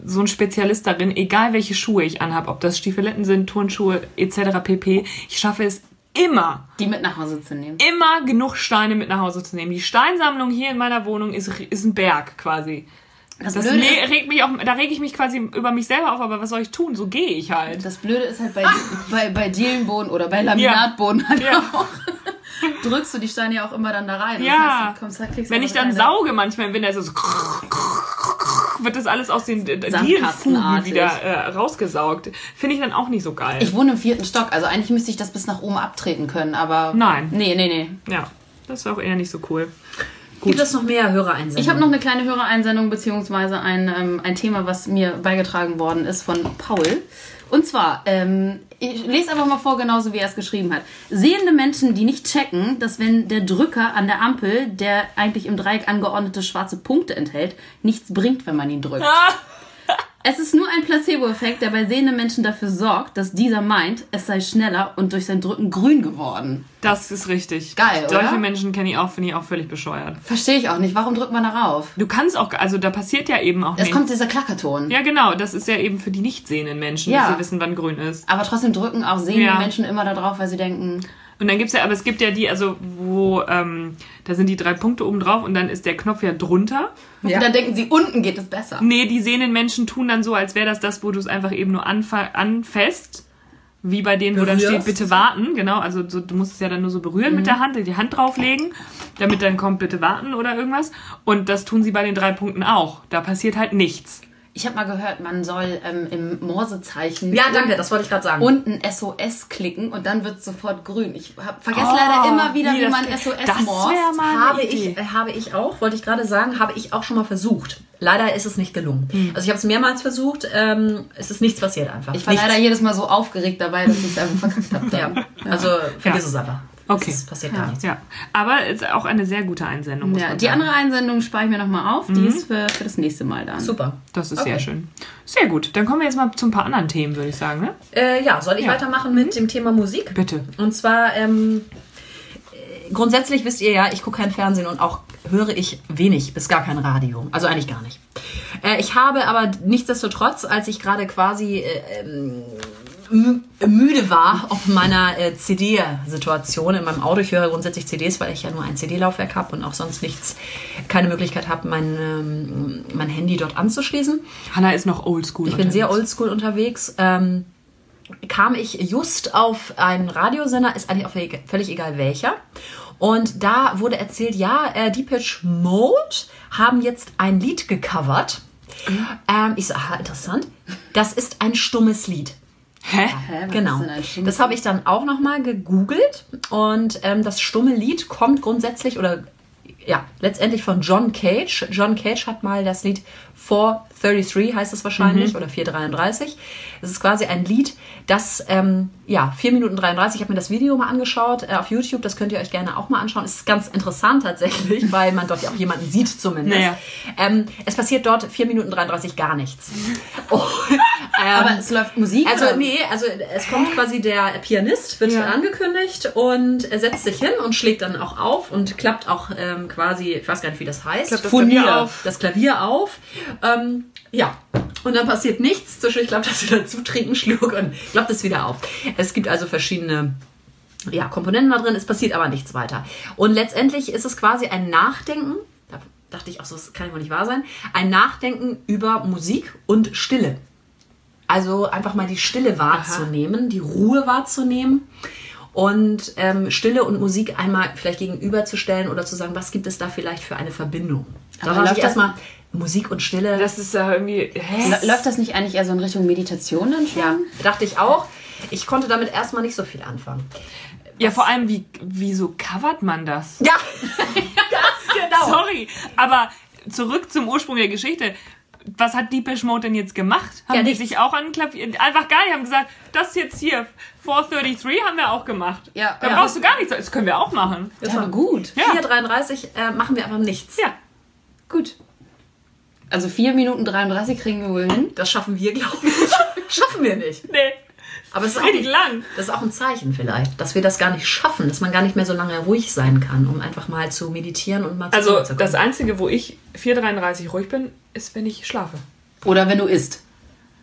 Speaker 2: so ein Spezialist darin, egal welche Schuhe ich anhab, ob das Stiefeletten sind, Turnschuhe etc. pp. Ich schaffe es immer,
Speaker 3: Die mit nach Hause zu nehmen.
Speaker 2: immer genug Steine mit nach Hause zu nehmen. Die Steinsammlung hier in meiner Wohnung ist, ist ein Berg quasi.
Speaker 3: Das,
Speaker 2: Das
Speaker 3: Blöde ist,
Speaker 2: regt mich auch, da rege ich mich quasi über mich selber auf, aber was soll ich tun? So gehe ich halt.
Speaker 3: das Blöde ist halt bei, bei, bei Dielenboden oder bei Laminatboden halt
Speaker 2: Ja.
Speaker 3: auch. Drückst du die Steine ja auch immer dann da rein. Das
Speaker 2: Ja.
Speaker 3: heißt, du kommst, du
Speaker 2: Wenn ich dann
Speaker 3: eine-
Speaker 2: sauge manchmal im Winter, ist es so wird das alles aus den Dielenfugen wieder äh, rausgesaugt. Finde ich dann auch nicht so geil.
Speaker 3: Ich wohne im vierten Stock, also eigentlich müsste ich das bis nach oben abtreten können, aber.
Speaker 2: Nein.
Speaker 3: Nee, nee, nee.
Speaker 2: ja, das wäre auch eher nicht so cool.
Speaker 4: Gibt es noch mehr Hörereinsendungen?
Speaker 3: Ich habe noch eine kleine Hörereinsendung beziehungsweise ein, ähm, ein Thema, was mir beigetragen worden ist von Paul. Und zwar, ähm, ich lese einfach mal vor, genauso wie er es geschrieben hat. Sehende Menschen, die nicht checken, dass wenn der Drücker an der Ampel, der eigentlich im Dreieck angeordnete schwarze Punkte enthält, nichts bringt, wenn man ihn drückt. Es ist nur ein Placebo-Effekt, der bei sehenden Menschen dafür sorgt, dass dieser meint, es sei schneller und durch sein Drücken grün geworden.
Speaker 2: Das ist richtig.
Speaker 3: Geil,
Speaker 2: Solche
Speaker 3: oder?
Speaker 2: Menschen kenne ich auch, finde ich auch völlig bescheuert.
Speaker 3: Verstehe ich auch nicht. Warum drückt man darauf?
Speaker 2: Du kannst auch, also da passiert ja eben auch
Speaker 3: Es
Speaker 2: nichts.
Speaker 3: kommt dieser Klackerton.
Speaker 2: ja, genau, das ist ja eben für die nicht sehenden Menschen,
Speaker 3: Ja.
Speaker 2: dass sie wissen, wann grün ist.
Speaker 3: Aber trotzdem drücken auch sehende
Speaker 2: Ja.
Speaker 3: Menschen immer da drauf, weil sie denken,
Speaker 2: Und dann gibt's ja, aber es gibt ja die, also wo, ähm, da sind die drei Punkte oben drauf und dann ist der Knopf ja drunter.
Speaker 4: Ja.
Speaker 3: und dann denken sie, unten geht es besser.
Speaker 2: Nee, die sehenden Menschen tun dann so, als wäre das das, wo du es einfach eben nur anfasst. Wie bei denen, wo dann
Speaker 4: Berührst.
Speaker 2: steht, bitte warten. Genau, also so, du musst es ja dann nur so berühren mit der Hand, die Hand drauflegen, damit dann kommt, bitte warten oder irgendwas. Und das tun sie bei den drei Punkten auch. Da passiert halt nichts.
Speaker 3: Ich habe mal gehört, man soll ähm, im Morsezeichen
Speaker 4: Ja, danke, das wollte ich gerade sagen.
Speaker 3: unten SOS klicken und dann wird sofort grün. Ich hab, vergesse leider immer wieder,
Speaker 2: wie
Speaker 3: man. SOS
Speaker 2: Das
Speaker 3: morst.
Speaker 2: mal-
Speaker 4: habe
Speaker 2: Idee.
Speaker 4: ich, äh, habe ich auch, wollte ich gerade sagen, habe ich auch schon mal versucht. Leider ist es nicht gelungen.
Speaker 2: Hm.
Speaker 4: Also ich habe es mehrmals versucht, ähm, es ist nichts passiert einfach.
Speaker 3: Ich war
Speaker 4: nichts.
Speaker 3: leider jedes Mal so aufgeregt dabei, dass ich es einfach verkackt habe.
Speaker 4: Ja, also vergiss
Speaker 2: Ja.
Speaker 4: es einfach.
Speaker 2: Okay.
Speaker 4: Es ist, passiert gar nichts.
Speaker 2: Ja, aber es ist auch eine sehr gute Einsendung. Muss
Speaker 3: Ja,
Speaker 2: man
Speaker 3: die
Speaker 2: sagen.
Speaker 3: andere Einsendung spare ich mir nochmal auf. Die ist für, für das nächste Mal dann.
Speaker 4: Super.
Speaker 2: Das ist
Speaker 4: Okay.
Speaker 2: sehr schön. Sehr gut. Dann kommen wir jetzt mal zu ein paar anderen Themen, würde ich sagen. Ne?
Speaker 4: Äh, ja, soll ich
Speaker 2: Ja.
Speaker 4: weitermachen mit dem Thema Musik?
Speaker 2: Bitte.
Speaker 4: Und zwar, ähm, äh, grundsätzlich wisst ihr ja, ich gucke kein Fernsehen und auch höre ich wenig bis gar kein Radio. Also eigentlich gar nicht. Äh, ich habe aber nichtsdestotrotz, als ich gerade quasi äh, ähm, müde war auf meiner äh, CD-Situation in meinem Auto. Ich höre grundsätzlich CDs, weil ich ja nur ein CD-Laufwerk habe und auch sonst nichts, keine Möglichkeit habe, mein, ähm, mein Handy dort anzuschließen.
Speaker 2: Hanna ist noch oldschool.
Speaker 4: Ich bin sehr oldschool unterwegs. Ähm, kam ich just auf einen Radiosender, ist eigentlich auch völlig, egal welcher. Und da wurde erzählt, ja, äh, Depeche Mode haben jetzt ein Lied gecovert. Ähm, ich so, aha, interessant. Das ist ein stummes Lied.
Speaker 2: Hä?
Speaker 3: Hä,
Speaker 4: Genau. Das habe ich dann auch nochmal gegoogelt. Und ähm, das stumme Lied kommt grundsätzlich oder ja, letztendlich von John Cage. John Cage hat mal das Lied 433, heißt es wahrscheinlich, oder 433. Es ist quasi ein Lied, das, ähm, ja, 4 Minuten 33. Ich habe mir das Video mal angeschaut äh, auf YouTube. Das könnt ihr euch gerne auch mal anschauen. Es ist ganz interessant tatsächlich, weil man dort ja auch jemanden sieht zumindest.
Speaker 2: Naja.
Speaker 4: Ähm, es passiert dort 4 Minuten 33 gar nichts. Oh, ähm,
Speaker 3: Aber es läuft Musik.
Speaker 4: also
Speaker 3: oder?
Speaker 4: nee, also es kommt quasi der Pianist, wird
Speaker 2: Ja.
Speaker 4: angekündigt und er setzt sich hin und schlägt dann auch auf und klappt auch ähm, quasi, ich weiß gar nicht, wie das heißt,
Speaker 2: das. Klavier auf.
Speaker 4: Das Klavier auf. Ähm, ja, und dann passiert nichts. Zwischendurch klappt das wieder zu, trinkt einen Schluck und klappt es wieder auf. Es gibt also verschiedene ja, Komponenten da drin, es passiert aber nichts weiter. Und letztendlich ist es quasi ein Nachdenken, da dachte ich auch so, das kann ja wohl nicht wahr sein, ein Nachdenken über Musik und Stille. Also einfach mal die Stille wahrzunehmen, die Ruhe wahrzunehmen und ähm, Stille und Musik einmal vielleicht gegenüberzustellen oder zu sagen, was gibt es da vielleicht für eine Verbindung. Da
Speaker 3: Aber läuft
Speaker 4: ich
Speaker 3: das-
Speaker 4: erstmal Musik und Stille.
Speaker 2: Das ist ja irgendwie. Hä?
Speaker 3: Lä- Läuft das nicht eigentlich eher so in Richtung Meditation dann schon?
Speaker 4: ja, dachte ich auch. Ich konnte damit erstmal nicht so viel anfangen.
Speaker 2: Ja, vor allem, wie, wieso covert man das?
Speaker 4: Ja, ganz genau.
Speaker 2: Sorry, aber zurück zum Ursprung der Geschichte. Was hat Deepesh Mode denn jetzt gemacht? Haben
Speaker 4: Ja,
Speaker 2: die sich auch an Klavier... Einfach gar nicht, haben gesagt, das jetzt hier, 433 haben wir auch gemacht.
Speaker 3: Ja,
Speaker 2: da
Speaker 3: ja.
Speaker 2: brauchst du gar nichts, das können wir auch machen.
Speaker 4: Das
Speaker 3: Ja,
Speaker 4: war
Speaker 3: aber gut.
Speaker 2: Ja.
Speaker 4: 4,33 äh, machen wir aber nichts.
Speaker 2: Ja,
Speaker 3: Gut. Also 4 Minuten 33 kriegen wir wohl hin.
Speaker 4: Das schaffen wir, glaube ich. schaffen wir nicht.
Speaker 2: nee.
Speaker 4: Aber es ist, auch,
Speaker 2: lang.
Speaker 4: das ist auch ein Zeichen vielleicht, dass wir das gar nicht schaffen, dass man gar nicht mehr so lange ruhig sein kann, um einfach mal zu meditieren und mal
Speaker 2: Also,
Speaker 4: zu kommen.
Speaker 2: das Einzige, wo ich 433 ruhig bin, ist, wenn ich schlafe.
Speaker 3: Oder wenn du isst.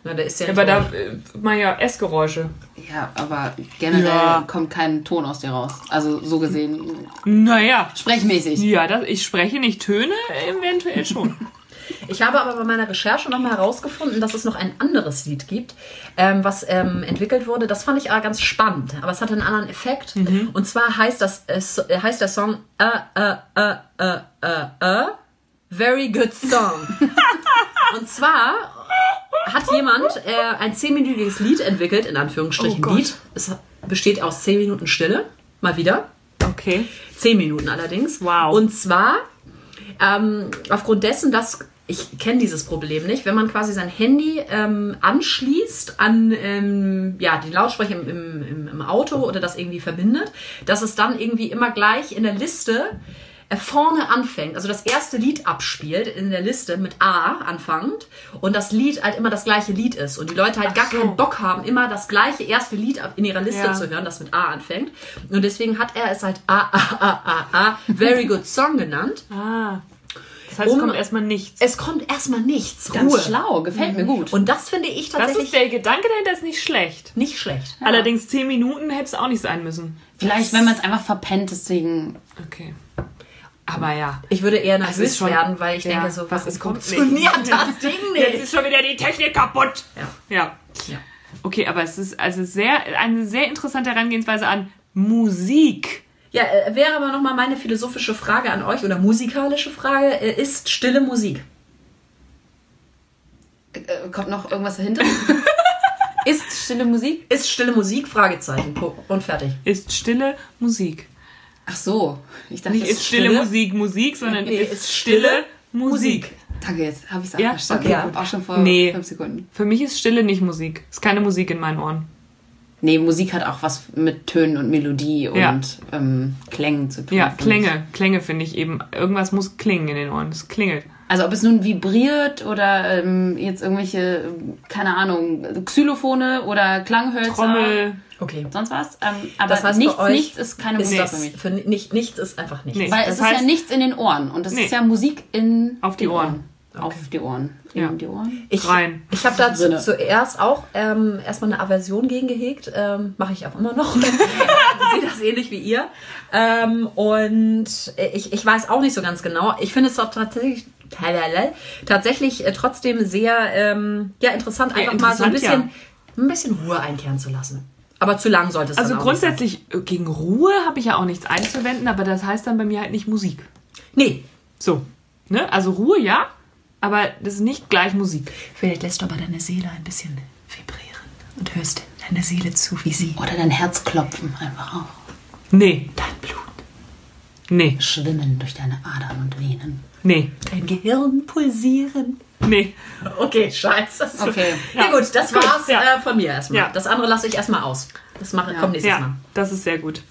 Speaker 4: Na, der ist ja
Speaker 2: Aber
Speaker 4: nicht
Speaker 2: da äh, mal ja Essgeräusche.
Speaker 3: Ja, aber generell
Speaker 2: Ja.
Speaker 3: kommt kein Ton aus dir raus. Also so gesehen,
Speaker 2: Naja.
Speaker 3: sprechmäßig.
Speaker 2: Ja, das, ich spreche nicht Töne, eventuell schon.
Speaker 4: Ich habe aber bei meiner Recherche nochmal herausgefunden, dass es noch ein anderes Lied gibt, ähm, was ähm, entwickelt wurde. Das fand ich aber ganz spannend, aber es hatte einen anderen Effekt. Und zwar heißt, das, äh, äh, heißt der Song äh, äh, äh, äh, äh, äh, Very Good Song. Und zwar hat jemand äh, ein zehnminütiges Lied entwickelt, in Anführungsstrichen
Speaker 2: Oh.
Speaker 4: Lied. Es besteht aus zehn Minuten Stille, mal wieder.
Speaker 2: Okay.
Speaker 4: Zehn Minuten allerdings.
Speaker 2: Wow.
Speaker 4: Und zwar ähm, aufgrund dessen, dass ich kenne dieses Problem nicht, wenn man quasi sein Handy ähm, anschließt an ähm, ja, den Lautsprecher im, im, im, Auto oder das irgendwie verbindet, dass es dann irgendwie immer gleich in der Liste vorne anfängt, also das erste Lied abspielt in der Liste mit A anfangend und das Lied halt immer das gleiche Lied ist und die Leute halt gar
Speaker 2: so.
Speaker 4: keinen Bock haben, immer das gleiche erste Lied in ihrer Liste
Speaker 2: Ja.
Speaker 4: zu hören, das mit A anfängt und deswegen hat er es halt A, A, A, A, A, Very Good Song genannt.
Speaker 2: Ah. Das heißt, es
Speaker 4: Um-
Speaker 2: kommt erstmal nichts.
Speaker 4: Es kommt erstmal nichts,
Speaker 3: Ganz
Speaker 4: Ruhe.
Speaker 3: schlau, gefällt mir gut.
Speaker 4: Und das finde ich
Speaker 2: Das
Speaker 4: tatsächlich
Speaker 2: ist der Gedanke dahinter ist nicht schlecht.
Speaker 4: nicht schlecht.
Speaker 2: Allerdings 10 Minuten hätte es auch nicht sein müssen.
Speaker 3: Vielleicht, wenn man es einfach verpennt, deswegen.
Speaker 2: Okay. Aber ja.
Speaker 4: Ich würde eher nervös
Speaker 2: ist schon-
Speaker 4: werden, weil ich
Speaker 2: ja,
Speaker 4: denke so,
Speaker 2: was kommt
Speaker 4: funktioniert
Speaker 2: nicht.
Speaker 4: das Ding
Speaker 2: Jetzt
Speaker 4: nicht?
Speaker 2: ist schon wieder die Technik kaputt.
Speaker 4: Ja.
Speaker 2: Ja.
Speaker 4: Ja.
Speaker 2: Okay, aber es ist also sehr eine sehr interessante Herangehensweise an Musik.
Speaker 4: Ja, äh, wäre aber nochmal meine philosophische Frage an euch oder musikalische Frage, äh, ist stille Musik?
Speaker 3: Äh, kommt noch irgendwas dahinter? ist stille Musik?
Speaker 4: Ist stille Musik? Fragezeichen. Und fertig.
Speaker 2: Ist stille Musik.
Speaker 3: Ach so. Ich dachte,
Speaker 2: Nicht ist stille,
Speaker 4: stille?
Speaker 2: Musik Musik, sondern
Speaker 4: Nee,
Speaker 2: ist stille
Speaker 4: stille
Speaker 2: Musik.
Speaker 3: Danke, jetzt habe ich es
Speaker 2: Ja,
Speaker 3: auch verstanden.
Speaker 4: okay, gut.
Speaker 3: Auch schon vor
Speaker 2: Nee.
Speaker 3: fünf Sekunden.
Speaker 2: Für mich ist Stille nicht Musik. Ist keine Musik in meinen Ohren.
Speaker 3: Nee, Musik hat auch was mit Tönen und Melodie und
Speaker 2: Ja.
Speaker 3: ähm, Klängen zu tun.
Speaker 2: Ja, Klänge. Klänge finde ich eben. Irgendwas muss klingen in den Ohren. Es klingelt.
Speaker 3: ich. Also ob es nun vibriert oder ähm, jetzt irgendwelche, keine Ahnung, Xylophone oder Klanghölzer.
Speaker 2: Trommel.
Speaker 4: Okay.
Speaker 3: Sonst was. Ähm, aber
Speaker 4: Das heißt,
Speaker 3: nichts,
Speaker 4: euch
Speaker 3: nichts ist keine
Speaker 4: Ist
Speaker 3: Musik
Speaker 4: das
Speaker 3: für mich.
Speaker 4: für nicht, nichts ist einfach nichts.
Speaker 2: Nee.
Speaker 3: Weil
Speaker 2: Das
Speaker 3: es ist ja
Speaker 2: heißt-
Speaker 3: nichts in den Ohren. Und das
Speaker 2: Nee.
Speaker 3: ist ja Musik in
Speaker 2: Auf die Ohren.
Speaker 3: Auf die Ohren. In
Speaker 2: Ja.
Speaker 3: die Ohren.
Speaker 4: Ich,
Speaker 2: Rein.
Speaker 4: ich habe dazu
Speaker 3: Drinne.
Speaker 4: zuerst auch ähm, erstmal eine Aversion gegen gehegt. Ähm, Mache ich auch immer noch. ich sehe das ähnlich wie ihr. Ähm, und ich, ich weiß auch nicht so ganz genau. Ich finde es doch tatsächlich tatsächlich äh, trotzdem sehr ähm, ja, interessant,
Speaker 2: Ja,
Speaker 4: einfach mal so ein
Speaker 2: interessant,
Speaker 4: bisschen, ein bisschen Ruhe einkehren zu lassen. Aber zu lang sollte es
Speaker 2: Also
Speaker 4: dann auch nicht sein.
Speaker 2: grundsätzlich äh, gegen Ruhe habe ich ja auch nichts einzuwenden, aber das heißt dann bei mir halt nicht Musik.
Speaker 4: Nee,
Speaker 2: So. Ne? Also Ruhe ja, aber das ist nicht gleich Musik.
Speaker 4: Vielleicht lässt du aber deine Seele ein bisschen vibrieren und hörst deiner Seele zu, wie sie
Speaker 3: Oder dein Herz klopfen einfach auf.
Speaker 2: Nee.
Speaker 4: dein Blut,
Speaker 2: Nee.
Speaker 3: Schwimmen durch deine Adern und Venen.
Speaker 2: Nee.
Speaker 4: dein Gehirn pulsieren.
Speaker 2: Nee.
Speaker 4: Okay, scheiße.
Speaker 3: Okay.
Speaker 4: Ja, gut, das
Speaker 2: Gut,
Speaker 4: war's
Speaker 2: ja.
Speaker 4: äh, von mir erstmal.
Speaker 2: Ja.
Speaker 4: Das andere lasse ich erstmal aus. Das mache,
Speaker 3: Ja.
Speaker 4: kommt nächstes
Speaker 2: Ja,
Speaker 4: Mal.
Speaker 2: das ist sehr gut.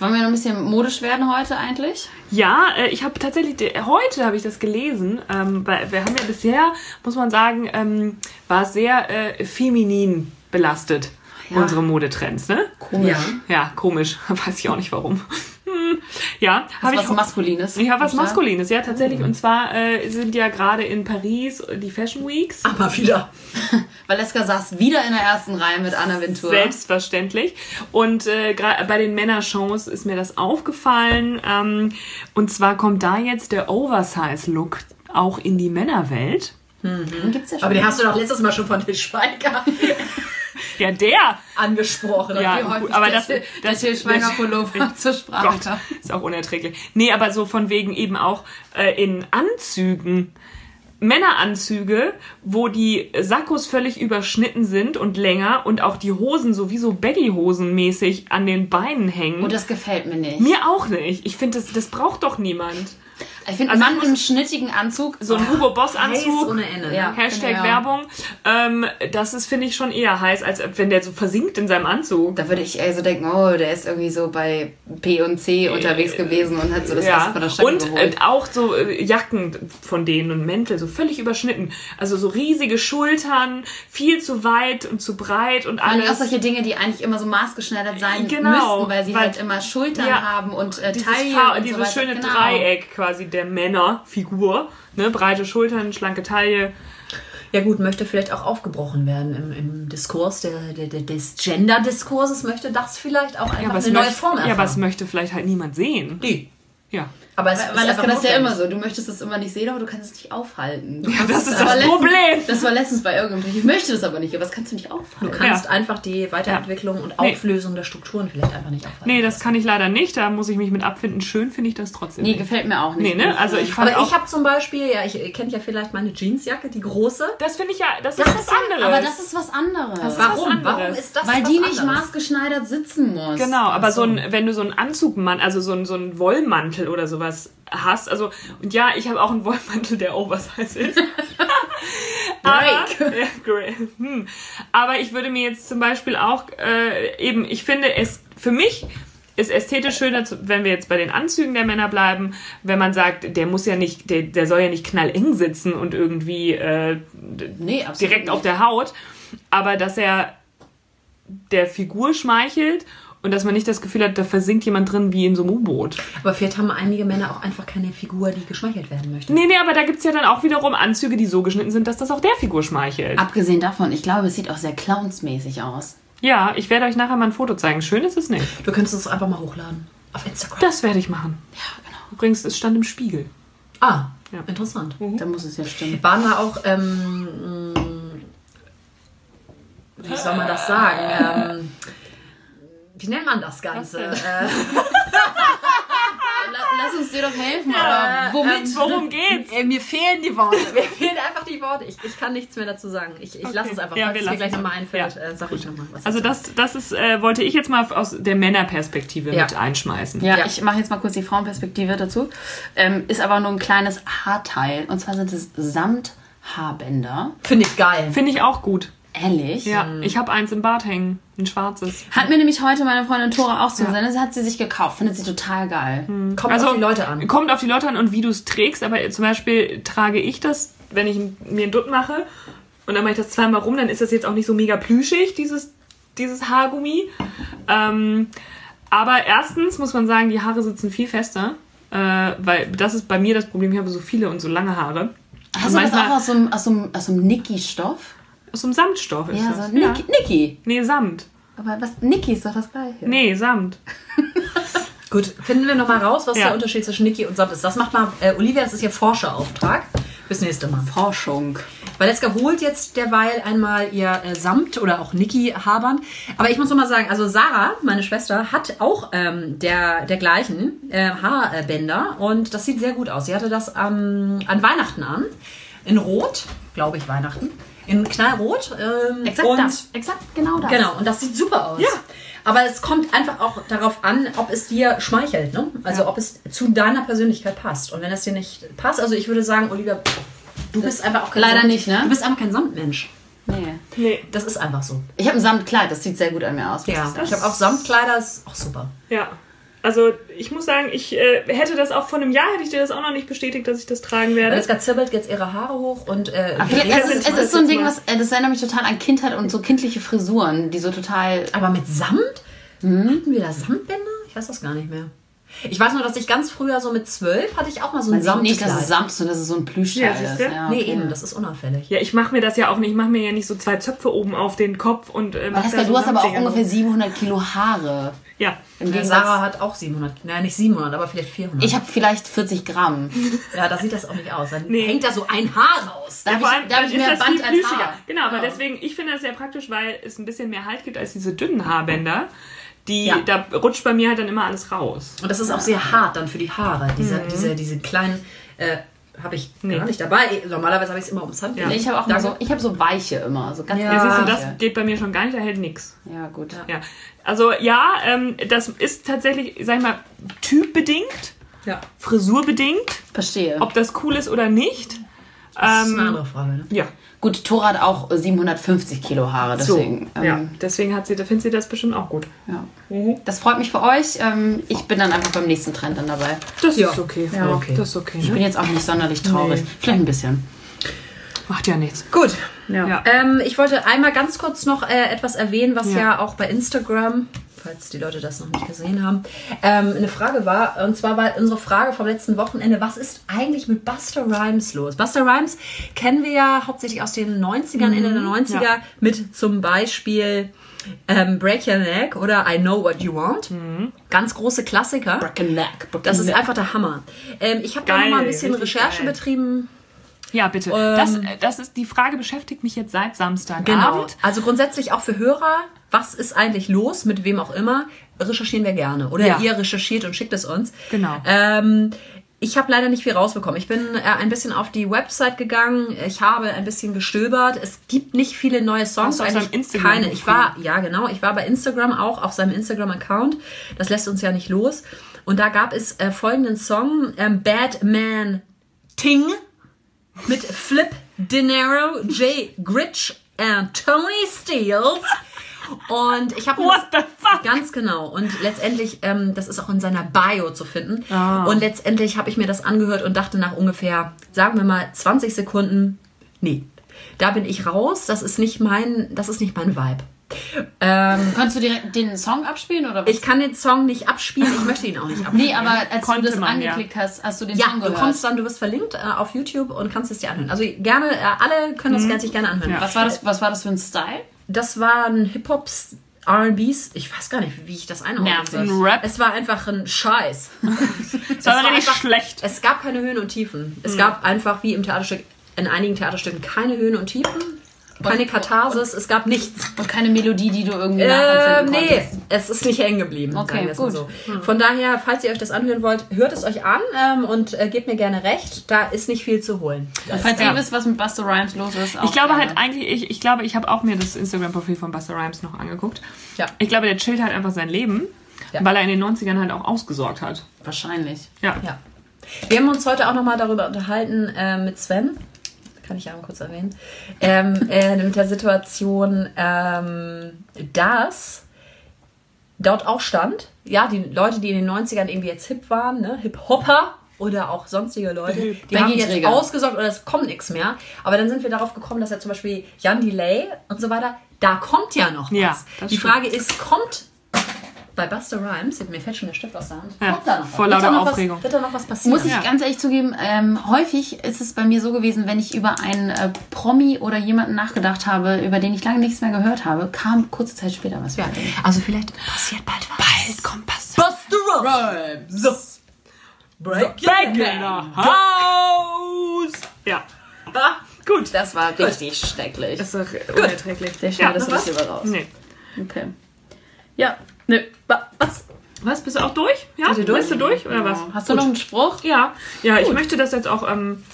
Speaker 3: Wollen wir noch ein bisschen modisch werden heute eigentlich?
Speaker 2: Ja, äh, ich habe tatsächlich, heute habe ich das gelesen, ähm, weil wir haben ja bisher, muss man sagen, ähm, war es sehr äh, feminin belastet,
Speaker 3: Ja.
Speaker 2: unsere Modetrends, ne?
Speaker 3: Komisch.
Speaker 4: Ja.
Speaker 2: Ja, komisch, weiß ich auch nicht warum. Hm. Ja, habe ich
Speaker 3: was Maskulines.
Speaker 2: Ja, was
Speaker 3: Ja.
Speaker 2: Maskulines, ja, tatsächlich. Und zwar äh, sind ja gerade in Paris die Fashion Weeks.
Speaker 4: Aber wieder.
Speaker 3: Valeska saß wieder in der ersten Reihe mit Anna Ventura.
Speaker 2: Selbstverständlich. Und äh, gerade bei den Männershows ist mir das aufgefallen. Ähm, und zwar kommt da jetzt der Oversize-Look auch in die Männerwelt.
Speaker 3: Den gibt's ja schon.
Speaker 4: Aber den hast du doch letztes Mal schon von Til Schweiger
Speaker 2: Ja, der!
Speaker 4: angesprochen.
Speaker 2: Ja,
Speaker 3: Wie
Speaker 2: gut,
Speaker 3: häufig
Speaker 2: aber
Speaker 3: der
Speaker 2: das,
Speaker 3: der
Speaker 2: das
Speaker 3: Til Schweiger Pullover zur Sprache
Speaker 2: Gott, ist auch unerträglich. Nee, aber so von wegen eben auch äh, in Anzügen. Männeranzüge, wo die Sakkos völlig überschnitten sind und länger und auch die Hosen sowieso Baggy-Hosen mäßig an den Beinen hängen.
Speaker 3: Und das gefällt mir nicht.
Speaker 2: Mir auch nicht. Ich finde, das, das braucht doch niemand.
Speaker 3: Ich finde,
Speaker 2: Also
Speaker 3: Mann im schnittigen Anzug,
Speaker 2: So ein Hugo Boss Anzug.
Speaker 4: ohne Ende.
Speaker 3: Ja.
Speaker 4: Ne?
Speaker 2: Hashtag
Speaker 3: Ja.
Speaker 2: Werbung. Ähm, das ist, finde ich, schon eher heiß, als wenn der so versinkt in seinem Anzug.
Speaker 3: da würde ich eher so denken, oh, der ist irgendwie so bei P und C unterwegs gewesen und hat so das
Speaker 2: ja.
Speaker 3: Wasser von der Stange
Speaker 2: Und
Speaker 3: geholt.
Speaker 2: äh, auch so äh, Jacken von denen und Mäntel, so völlig überschnitten. Also so riesige Schultern, viel zu weit und zu breit und
Speaker 3: Vor allem auch
Speaker 2: alles.
Speaker 3: solche Dinge, die eigentlich immer so maßgeschneidert sein
Speaker 2: Genau,
Speaker 3: müssten, weil sie
Speaker 2: weil-
Speaker 3: halt immer Schultern
Speaker 2: Ja.
Speaker 3: haben und äh,
Speaker 2: dieses,
Speaker 3: Taille und
Speaker 2: dieses
Speaker 3: so
Speaker 2: schöne
Speaker 3: Genau.
Speaker 2: Dreieck quasi der Männerfigur. Ne? Breite Schultern, schlanke Taille.
Speaker 4: Ja gut, möchte vielleicht auch aufgebrochen werden im, im Diskurs der, der, der, des Gender-Diskurses, möchte das vielleicht auch einfach
Speaker 2: es
Speaker 4: eine neue
Speaker 2: möchte,
Speaker 4: Form
Speaker 2: ja, aber es
Speaker 4: erfahren.
Speaker 2: möchte vielleicht halt niemand sehen.
Speaker 4: Nee.
Speaker 2: Ja.
Speaker 4: Aber es
Speaker 3: Weil
Speaker 4: ist
Speaker 3: das,
Speaker 4: einfach
Speaker 3: das ist ja immer so. Du möchtest es immer nicht sehen, aber du kannst es nicht aufhalten. Du
Speaker 2: Ja, das ist das
Speaker 3: letztens-
Speaker 2: Problem.
Speaker 3: Das war letztens bei irgendeinem. Ich möchte das aber nicht, aber das kannst du nicht aufhalten.
Speaker 4: Du kannst
Speaker 2: Ja.
Speaker 4: einfach die Weiterentwicklung und
Speaker 2: Nee.
Speaker 4: Auflösung der Strukturen vielleicht einfach nicht aufhalten.
Speaker 2: Nee, das kann ich leider nicht. Da muss ich mich mit abfinden. Schön finde ich das trotzdem
Speaker 3: Nee,
Speaker 2: nicht.
Speaker 3: gefällt mir auch nicht.
Speaker 2: Nee, ne? Also ich fand
Speaker 4: Aber
Speaker 2: auch,
Speaker 4: ich habe zum Beispiel, ja, ich kennt ja vielleicht meine Jeansjacke, die große.
Speaker 2: das finde ich ja, das ist
Speaker 3: das
Speaker 2: was
Speaker 3: ist ja,
Speaker 2: anderes.
Speaker 3: aber das ist was anderes.
Speaker 2: ist was
Speaker 4: Warum?
Speaker 2: anderes.
Speaker 4: Warum ist das
Speaker 3: weil
Speaker 4: was
Speaker 3: die nicht
Speaker 4: anderes?
Speaker 3: maßgeschneidert sitzen muss.
Speaker 2: Genau, aber so
Speaker 4: so.
Speaker 2: ein, wenn du so einen Anzugmann, also so ein, so ein Wollmantel oder sowas hast, also, und ja, ich habe auch einen Wollmantel, der oversize ist. aber, ja. Hm. aber ich würde mir jetzt zum Beispiel auch, äh, eben, ich finde es, für mich ist ästhetisch schöner, wenn wir jetzt bei den Anzügen der Männer bleiben, wenn man sagt, der muss ja nicht, der, der soll ja nicht knalleng sitzen und irgendwie äh,
Speaker 3: Nee, absolut
Speaker 2: direkt
Speaker 3: nicht.
Speaker 2: auf der Haut, aber dass er der Figur schmeichelt und dass man nicht das Gefühl hat, da versinkt jemand drin wie in so einem U-Boot.
Speaker 4: Aber vielleicht haben einige Männer auch einfach keine Figur, die geschmeichelt werden möchte.
Speaker 2: Nee, nee, aber da gibt's ja dann auch wiederum Anzüge, die so geschnitten sind, dass das auch der Figur schmeichelt.
Speaker 3: Abgesehen davon, ich glaube, es sieht auch sehr clownsmäßig aus.
Speaker 2: Ja, ich werde euch nachher mal ein Foto zeigen. Schön ist es nicht.
Speaker 4: Du könntest es einfach mal hochladen. Auf Instagram.
Speaker 2: Das werde ich machen.
Speaker 3: Ja, genau.
Speaker 2: Übrigens, es stand im Spiegel.
Speaker 4: ah,
Speaker 2: Ja.
Speaker 4: interessant.
Speaker 3: Da muss es ja stimmen.
Speaker 4: Waren da auch, ähm, wie soll man das sagen? Ähm, wie nennt man das Ganze? Äh,
Speaker 3: lass uns dir doch helfen. aber womit?
Speaker 2: Worum geht's?
Speaker 4: Äh, mir fehlen die Worte. Mir fehlen einfach die Worte. Ich, ich kann nichts mehr dazu sagen. Ich, ich lasse es einfach.
Speaker 2: Ja,
Speaker 4: Falls
Speaker 2: wir
Speaker 4: es mir
Speaker 2: lassen
Speaker 4: gleich
Speaker 2: es.
Speaker 4: nochmal einfällt,
Speaker 2: Ja.
Speaker 4: äh, sag ich nochmal. was
Speaker 2: Also das, das ist, äh, wollte ich jetzt mal aus der Männerperspektive
Speaker 4: Ja.
Speaker 2: mit einschmeißen.
Speaker 3: Ja,
Speaker 4: Ja.
Speaker 3: ich mache jetzt mal kurz die Frauenperspektive dazu. Ähm, ist aber nur ein kleines Haarteil. Und zwar sind es Samthaarbänder.
Speaker 4: Finde ich geil.
Speaker 2: Finde ich auch gut.
Speaker 3: Ehrlich?
Speaker 2: Ja, ich habe eins im Bad hängen, ein schwarzes.
Speaker 3: Hat mir nämlich heute meine Freundin Tora auch zugesendet. Das hat sie sich gekauft. Findet sie total geil.
Speaker 4: Kommt auf die Leute an.
Speaker 2: Kommt auf die Leute an und wie du es trägst, aber zum Beispiel trage ich das, wenn ich mir einen Dutt mache und dann mache ich das zweimal rum, dann ist das jetzt auch nicht so mega plüschig, dieses, dieses Haargummi. Ähm, aber erstens muss man sagen, die Haare sitzen viel fester, äh, weil das ist bei mir das Problem, ich habe so viele und so lange Haare.
Speaker 3: Hast du das auch aus so einem, aus so einem, aus so einem Niki-Stoff?
Speaker 2: Aus einem Samtstoff ist
Speaker 3: Ja,
Speaker 2: das.
Speaker 3: so Niki. Niki.
Speaker 2: Nee, Samt.
Speaker 3: Aber was? Niki ist doch das gleiche.
Speaker 2: Nee, Samt.
Speaker 4: Gut, finden wir nochmal raus, was
Speaker 2: Ja.
Speaker 4: der Unterschied zwischen Niki und Samt ist. Das macht mal äh, Olivia, das ist ihr Forscherauftrag. Bis nächste Mal.
Speaker 3: Forschung.
Speaker 4: Valeska holt jetzt derweil einmal ihr äh, Samt oder auch Niki Haarband. Aber ich muss noch mal sagen, also Sarah, meine Schwester, hat auch ähm, der, dergleichen äh, Haarbänder und das sieht sehr gut aus. Sie hatte das ähm, an Weihnachten an. In Rot, glaube ich, Weihnachten. In Knallrot. Ähm,
Speaker 3: Exakt
Speaker 4: und
Speaker 3: das. Exakt genau das.
Speaker 4: Genau, und das sieht super aus. Ja. Aber es kommt einfach auch darauf an, ob es dir schmeichelt, ne? Also ob es zu deiner Persönlichkeit passt. Und wenn es dir nicht passt, also ich würde sagen, Olivia, du bist einfach auch kein
Speaker 3: Leider
Speaker 4: Samt-
Speaker 3: nicht, ne?
Speaker 4: Du bist einfach kein Samtmensch.
Speaker 3: Nee.
Speaker 2: Nee.
Speaker 4: Das ist einfach so.
Speaker 3: Ich habe ein Samtkleid, das sieht sehr gut an mir aus.
Speaker 4: Ja, ich habe auch Samtkleider, ist auch super.
Speaker 2: Ja. Also ich muss sagen, ich äh, hätte das auch vor einem Jahr, hätte ich dir das auch noch nicht bestätigt, dass ich das tragen werde.
Speaker 4: Valeska zirbelt jetzt ihre Haare hoch und äh,
Speaker 3: es, ist, es ist so ein Ding, was, äh, das erinnert mich total an Kindheit und so kindliche Frisuren, die so total.
Speaker 4: aber mit Samt? Hatten wir da Samtbänder? Ich weiß das gar nicht mehr. Ich weiß nur, dass ich ganz früher so mit zwölf hatte ich auch mal so ein
Speaker 3: sieht nicht, dass
Speaker 4: Samtkleid.
Speaker 3: es Samt ist, sondern dass es so ein Plüschteil
Speaker 2: Ja,
Speaker 3: ist. Ja,
Speaker 4: Nee,
Speaker 3: okay.
Speaker 4: eben, das ist unauffällig.
Speaker 2: ja, ich mache mir das ja auch nicht. Ich mache mir ja nicht so zwei Zöpfe oben auf den Kopf und äh, mach da so
Speaker 3: du hast aber auch ungefähr
Speaker 2: drauf.
Speaker 3: 700 Kilo Haare.
Speaker 2: Ja.
Speaker 3: Im
Speaker 4: Ja, Sarah hat auch 700, nein, nicht 700, aber vielleicht 400.
Speaker 3: ich habe vielleicht 40 Gramm.
Speaker 4: ja, da sieht das auch nicht aus. Dann
Speaker 2: Nee.
Speaker 4: hängt da so ein Haar raus.
Speaker 3: Da habe
Speaker 2: Vor
Speaker 3: ich,
Speaker 2: allem
Speaker 3: da ich mehr
Speaker 2: das
Speaker 3: Band als. Haar.
Speaker 2: Genau, aber
Speaker 3: Ja.
Speaker 2: deswegen, ich finde das sehr praktisch, weil es ein bisschen mehr Halt gibt als diese dünnen Haarbänder. Die,
Speaker 4: Ja.
Speaker 2: da rutscht bei mir halt dann immer alles raus.
Speaker 4: Und das ist auch sehr hart dann für die Haare. Diese,
Speaker 3: Mhm.
Speaker 4: diese, diese kleinen, äh, habe ich
Speaker 2: Nee.
Speaker 4: gar nicht dabei. Normalerweise habe ich es immer ums Handgelenk.
Speaker 3: Nee, ich habe auch mal so, ich habe so weiche immer, so ganz
Speaker 4: Ja.
Speaker 2: Ja, siehst du, das geht bei mir schon gar nicht, da hält nichts.
Speaker 3: Ja, gut.
Speaker 2: Ja. Also ja, ähm, das ist tatsächlich, sag ich mal, typbedingt,
Speaker 4: Ja.
Speaker 2: frisurbedingt,
Speaker 3: Verstehe.
Speaker 2: ob das cool ist oder nicht.
Speaker 4: Das ist
Speaker 2: Ähm,
Speaker 4: eine andere Frage. Ne?
Speaker 2: ja.
Speaker 3: Gut, Tora hat auch 750 Kilo Haare, deswegen.
Speaker 2: so, ja.
Speaker 3: ähm,
Speaker 2: Deswegen hat sie, da findet sie das bestimmt auch gut.
Speaker 3: ja. Das freut mich für euch. Ähm, ich bin dann einfach beim nächsten Trend dann dabei.
Speaker 2: Das
Speaker 4: Ja.
Speaker 2: ist okay.
Speaker 4: Ja, okay.
Speaker 2: Das ist okay.
Speaker 3: Ich bin
Speaker 2: Ne?
Speaker 3: jetzt auch nicht sonderlich traurig.
Speaker 2: Nee.
Speaker 3: Vielleicht ein bisschen.
Speaker 2: Macht ja nichts.
Speaker 4: Gut.
Speaker 2: Ja.
Speaker 4: Ähm, ich wollte einmal ganz kurz noch äh, etwas erwähnen, was ja.
Speaker 2: Ja.
Speaker 4: auch bei Instagram, falls die Leute das noch nicht gesehen haben, ähm, eine Frage war. Und zwar war unsere Frage vom letzten Wochenende, was ist eigentlich mit Buster Rhymes los? Buster Rhymes kennen wir ja hauptsächlich aus den 90ern, Ende der 90er,
Speaker 2: Ja.
Speaker 4: mit zum Beispiel ähm, Break Your Neck oder I Know What You Want. Ganz große Klassiker.
Speaker 3: Broken neck. Broken
Speaker 4: Das ist
Speaker 3: neck.
Speaker 4: einfach der Hammer. Ähm, ich habe da
Speaker 2: Geil,
Speaker 4: noch mal ein bisschen Recherche
Speaker 2: geil.
Speaker 4: betrieben.
Speaker 2: Ja, bitte. das, äh, das ist, die Frage beschäftigt mich jetzt seit Samstagabend.
Speaker 4: Genau. Also grundsätzlich auch für Hörer, was ist eigentlich los, mit wem auch immer, recherchieren wir gerne. Oder
Speaker 2: Ja.
Speaker 4: ihr recherchiert und schickt es uns.
Speaker 2: Genau.
Speaker 4: Ähm, ich habe leider nicht viel rausbekommen. Ich bin äh, ein bisschen auf die Website gegangen. Ich habe ein bisschen gestöbert. Es gibt nicht viele neue Songs.
Speaker 2: Hast du auf
Speaker 4: eigentlich
Speaker 2: seinem Instagram
Speaker 4: keine. Ich war, ja genau, ich war bei Instagram auch auf seinem Instagram-Account. Das lässt uns ja nicht los. Und da gab es äh, folgenden Song, ähm, Bad Man Ting mit Flip Dinero, Jay Gritch und Tony Steels. Und ich habe
Speaker 2: What the fuck?
Speaker 4: Ganz genau. Und letztendlich, ähm, das ist auch in seiner Bio zu finden.
Speaker 2: Ah.
Speaker 4: Und letztendlich habe ich mir das angehört und dachte nach ungefähr, sagen wir mal, 20 Sekunden, nee, da bin ich raus. Das ist nicht mein, das ist nicht mein Vibe. Ähm,
Speaker 3: Kannst du direkt den Song abspielen oder was?
Speaker 4: ich kann den Song nicht abspielen, ich möchte ihn auch nicht abspielen.
Speaker 3: nee, aber als
Speaker 2: Konnte
Speaker 3: du das
Speaker 2: man, ja.
Speaker 3: angeklickt hast, hast du den
Speaker 4: Ja,
Speaker 3: Song
Speaker 4: du
Speaker 3: gehört.
Speaker 4: kommst dann, du wirst verlinkt äh, auf YouTube und kannst es dir anhören. Also gerne, äh, alle können das gerne, sich gerne anhören.
Speaker 3: was, war das, was war das für ein Style?
Speaker 4: Das war ein Hip-Hop, R&B's, ich weiß gar nicht, wie ich das einordnen soll.
Speaker 2: Ein Rap?
Speaker 4: Es war einfach ein Scheiß.
Speaker 2: Das war richtig
Speaker 4: einfach-
Speaker 2: schlecht.
Speaker 4: Es gab keine Höhen und Tiefen. Es
Speaker 3: Hm.
Speaker 4: gab einfach wie im Theaterstück, in einigen Theaterstücken keine Höhen und Tiefen. Keine Katharsis, es gab nichts.
Speaker 3: Und keine Melodie, die du irgendwie
Speaker 4: Äh,
Speaker 3: nachempfinden
Speaker 4: nee, es ist nicht hängen geblieben.
Speaker 3: Okay,
Speaker 4: sagen wir es mal
Speaker 3: gut.
Speaker 4: So. Von daher, falls ihr euch das anhören wollt, hört es euch an ähm, und äh, gebt mir gerne recht. Da ist nicht viel zu holen.
Speaker 3: Falls
Speaker 2: Ja.
Speaker 3: ihr wisst, was mit Buster Rhymes los ist, auch
Speaker 2: Ich glaube
Speaker 3: gerne.
Speaker 2: halt eigentlich, ich, ich glaube, ich habe auch mir das Instagram-Profil von Buster Rhymes noch angeguckt.
Speaker 4: Ja.
Speaker 2: Ich glaube, der chillt halt einfach sein Leben,
Speaker 4: Ja.
Speaker 2: weil er in den 90ern halt auch ausgesorgt hat.
Speaker 3: Wahrscheinlich.
Speaker 2: Ja.
Speaker 4: Ja. Wir haben uns heute auch nochmal darüber unterhalten äh, mit Sven. Kann ich ja mal kurz erwähnen. Ähm, äh, mit der Situation, ähm, dass dort auch stand, ja, die Leute, die in den 90ern irgendwie jetzt hip waren, ne, Hip-Hopper oder auch sonstige Leute, die haben jetzt ausgesorgt oder es kommt nichts mehr. Aber dann sind wir darauf gekommen, dass ja zum Beispiel Jan Delay und so weiter, da kommt ja noch was.
Speaker 2: Ja,
Speaker 4: die
Speaker 2: stimmt.
Speaker 4: Frage ist, kommt bei Buster Rhymes, mir fällt schon der Stift aus der Hand,
Speaker 2: Ja,
Speaker 4: da noch
Speaker 2: vor lauter
Speaker 4: noch was-
Speaker 2: Aufregung.
Speaker 4: Wird da noch was passieren?
Speaker 3: Muss ich
Speaker 2: Ja.
Speaker 3: ganz ehrlich zugeben, ähm, häufig ist es bei mir so gewesen, wenn ich über einen äh, Promi oder jemanden nachgedacht habe, über den ich lange nichts mehr gehört habe, kam kurze Zeit später was
Speaker 4: Ja, also vielleicht passiert bald was.
Speaker 2: Bald kommt Buster
Speaker 4: Buster Rhymes. So. Break
Speaker 2: Back in the house! Ja.
Speaker 4: Ah,
Speaker 2: Gut.
Speaker 3: Das war richtig schrecklich.
Speaker 2: Das ist doch unerträglich.
Speaker 3: Sehr schnell, dass
Speaker 2: noch
Speaker 3: du das lieber raus.
Speaker 2: Nee.
Speaker 3: Okay. Ja, ne, wa- was?
Speaker 2: Was, bist du auch durch? Ja,
Speaker 4: Seid ihr durch?
Speaker 2: bist du durch oder was?
Speaker 3: Hast du noch einen Spruch?
Speaker 2: Ja, ja, ich möchte das jetzt auch ähm,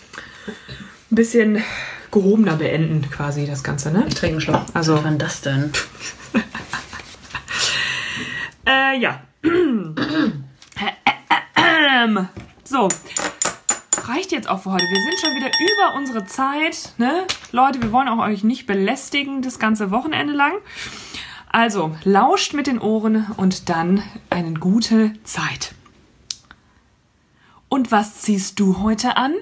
Speaker 2: ein bisschen gehobener beenden, quasi, das Ganze, ne?
Speaker 4: Ich trinke einen Schluck.
Speaker 2: Also,
Speaker 3: Was war das denn?
Speaker 2: äh, ja. So. Reicht jetzt auch für heute. Wir sind schon wieder über unsere Zeit, ne? Leute, wir wollen auch euch nicht belästigen das ganze Wochenende lang. Also, lauscht mit den Ohren und dann eine gute Zeit. Und was ziehst du heute an?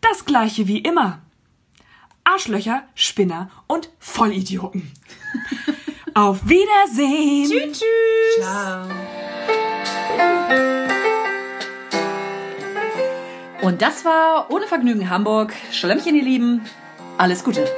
Speaker 2: Das gleiche wie immer. Arschlöcher, Spinner und Vollidioten. Auf Wiedersehen. Tschüss. tschüss.
Speaker 4: Ciao. Und das war Ohne Vergnügen Hamburg. Schlemmchen, ihr Lieben. Alles Gute.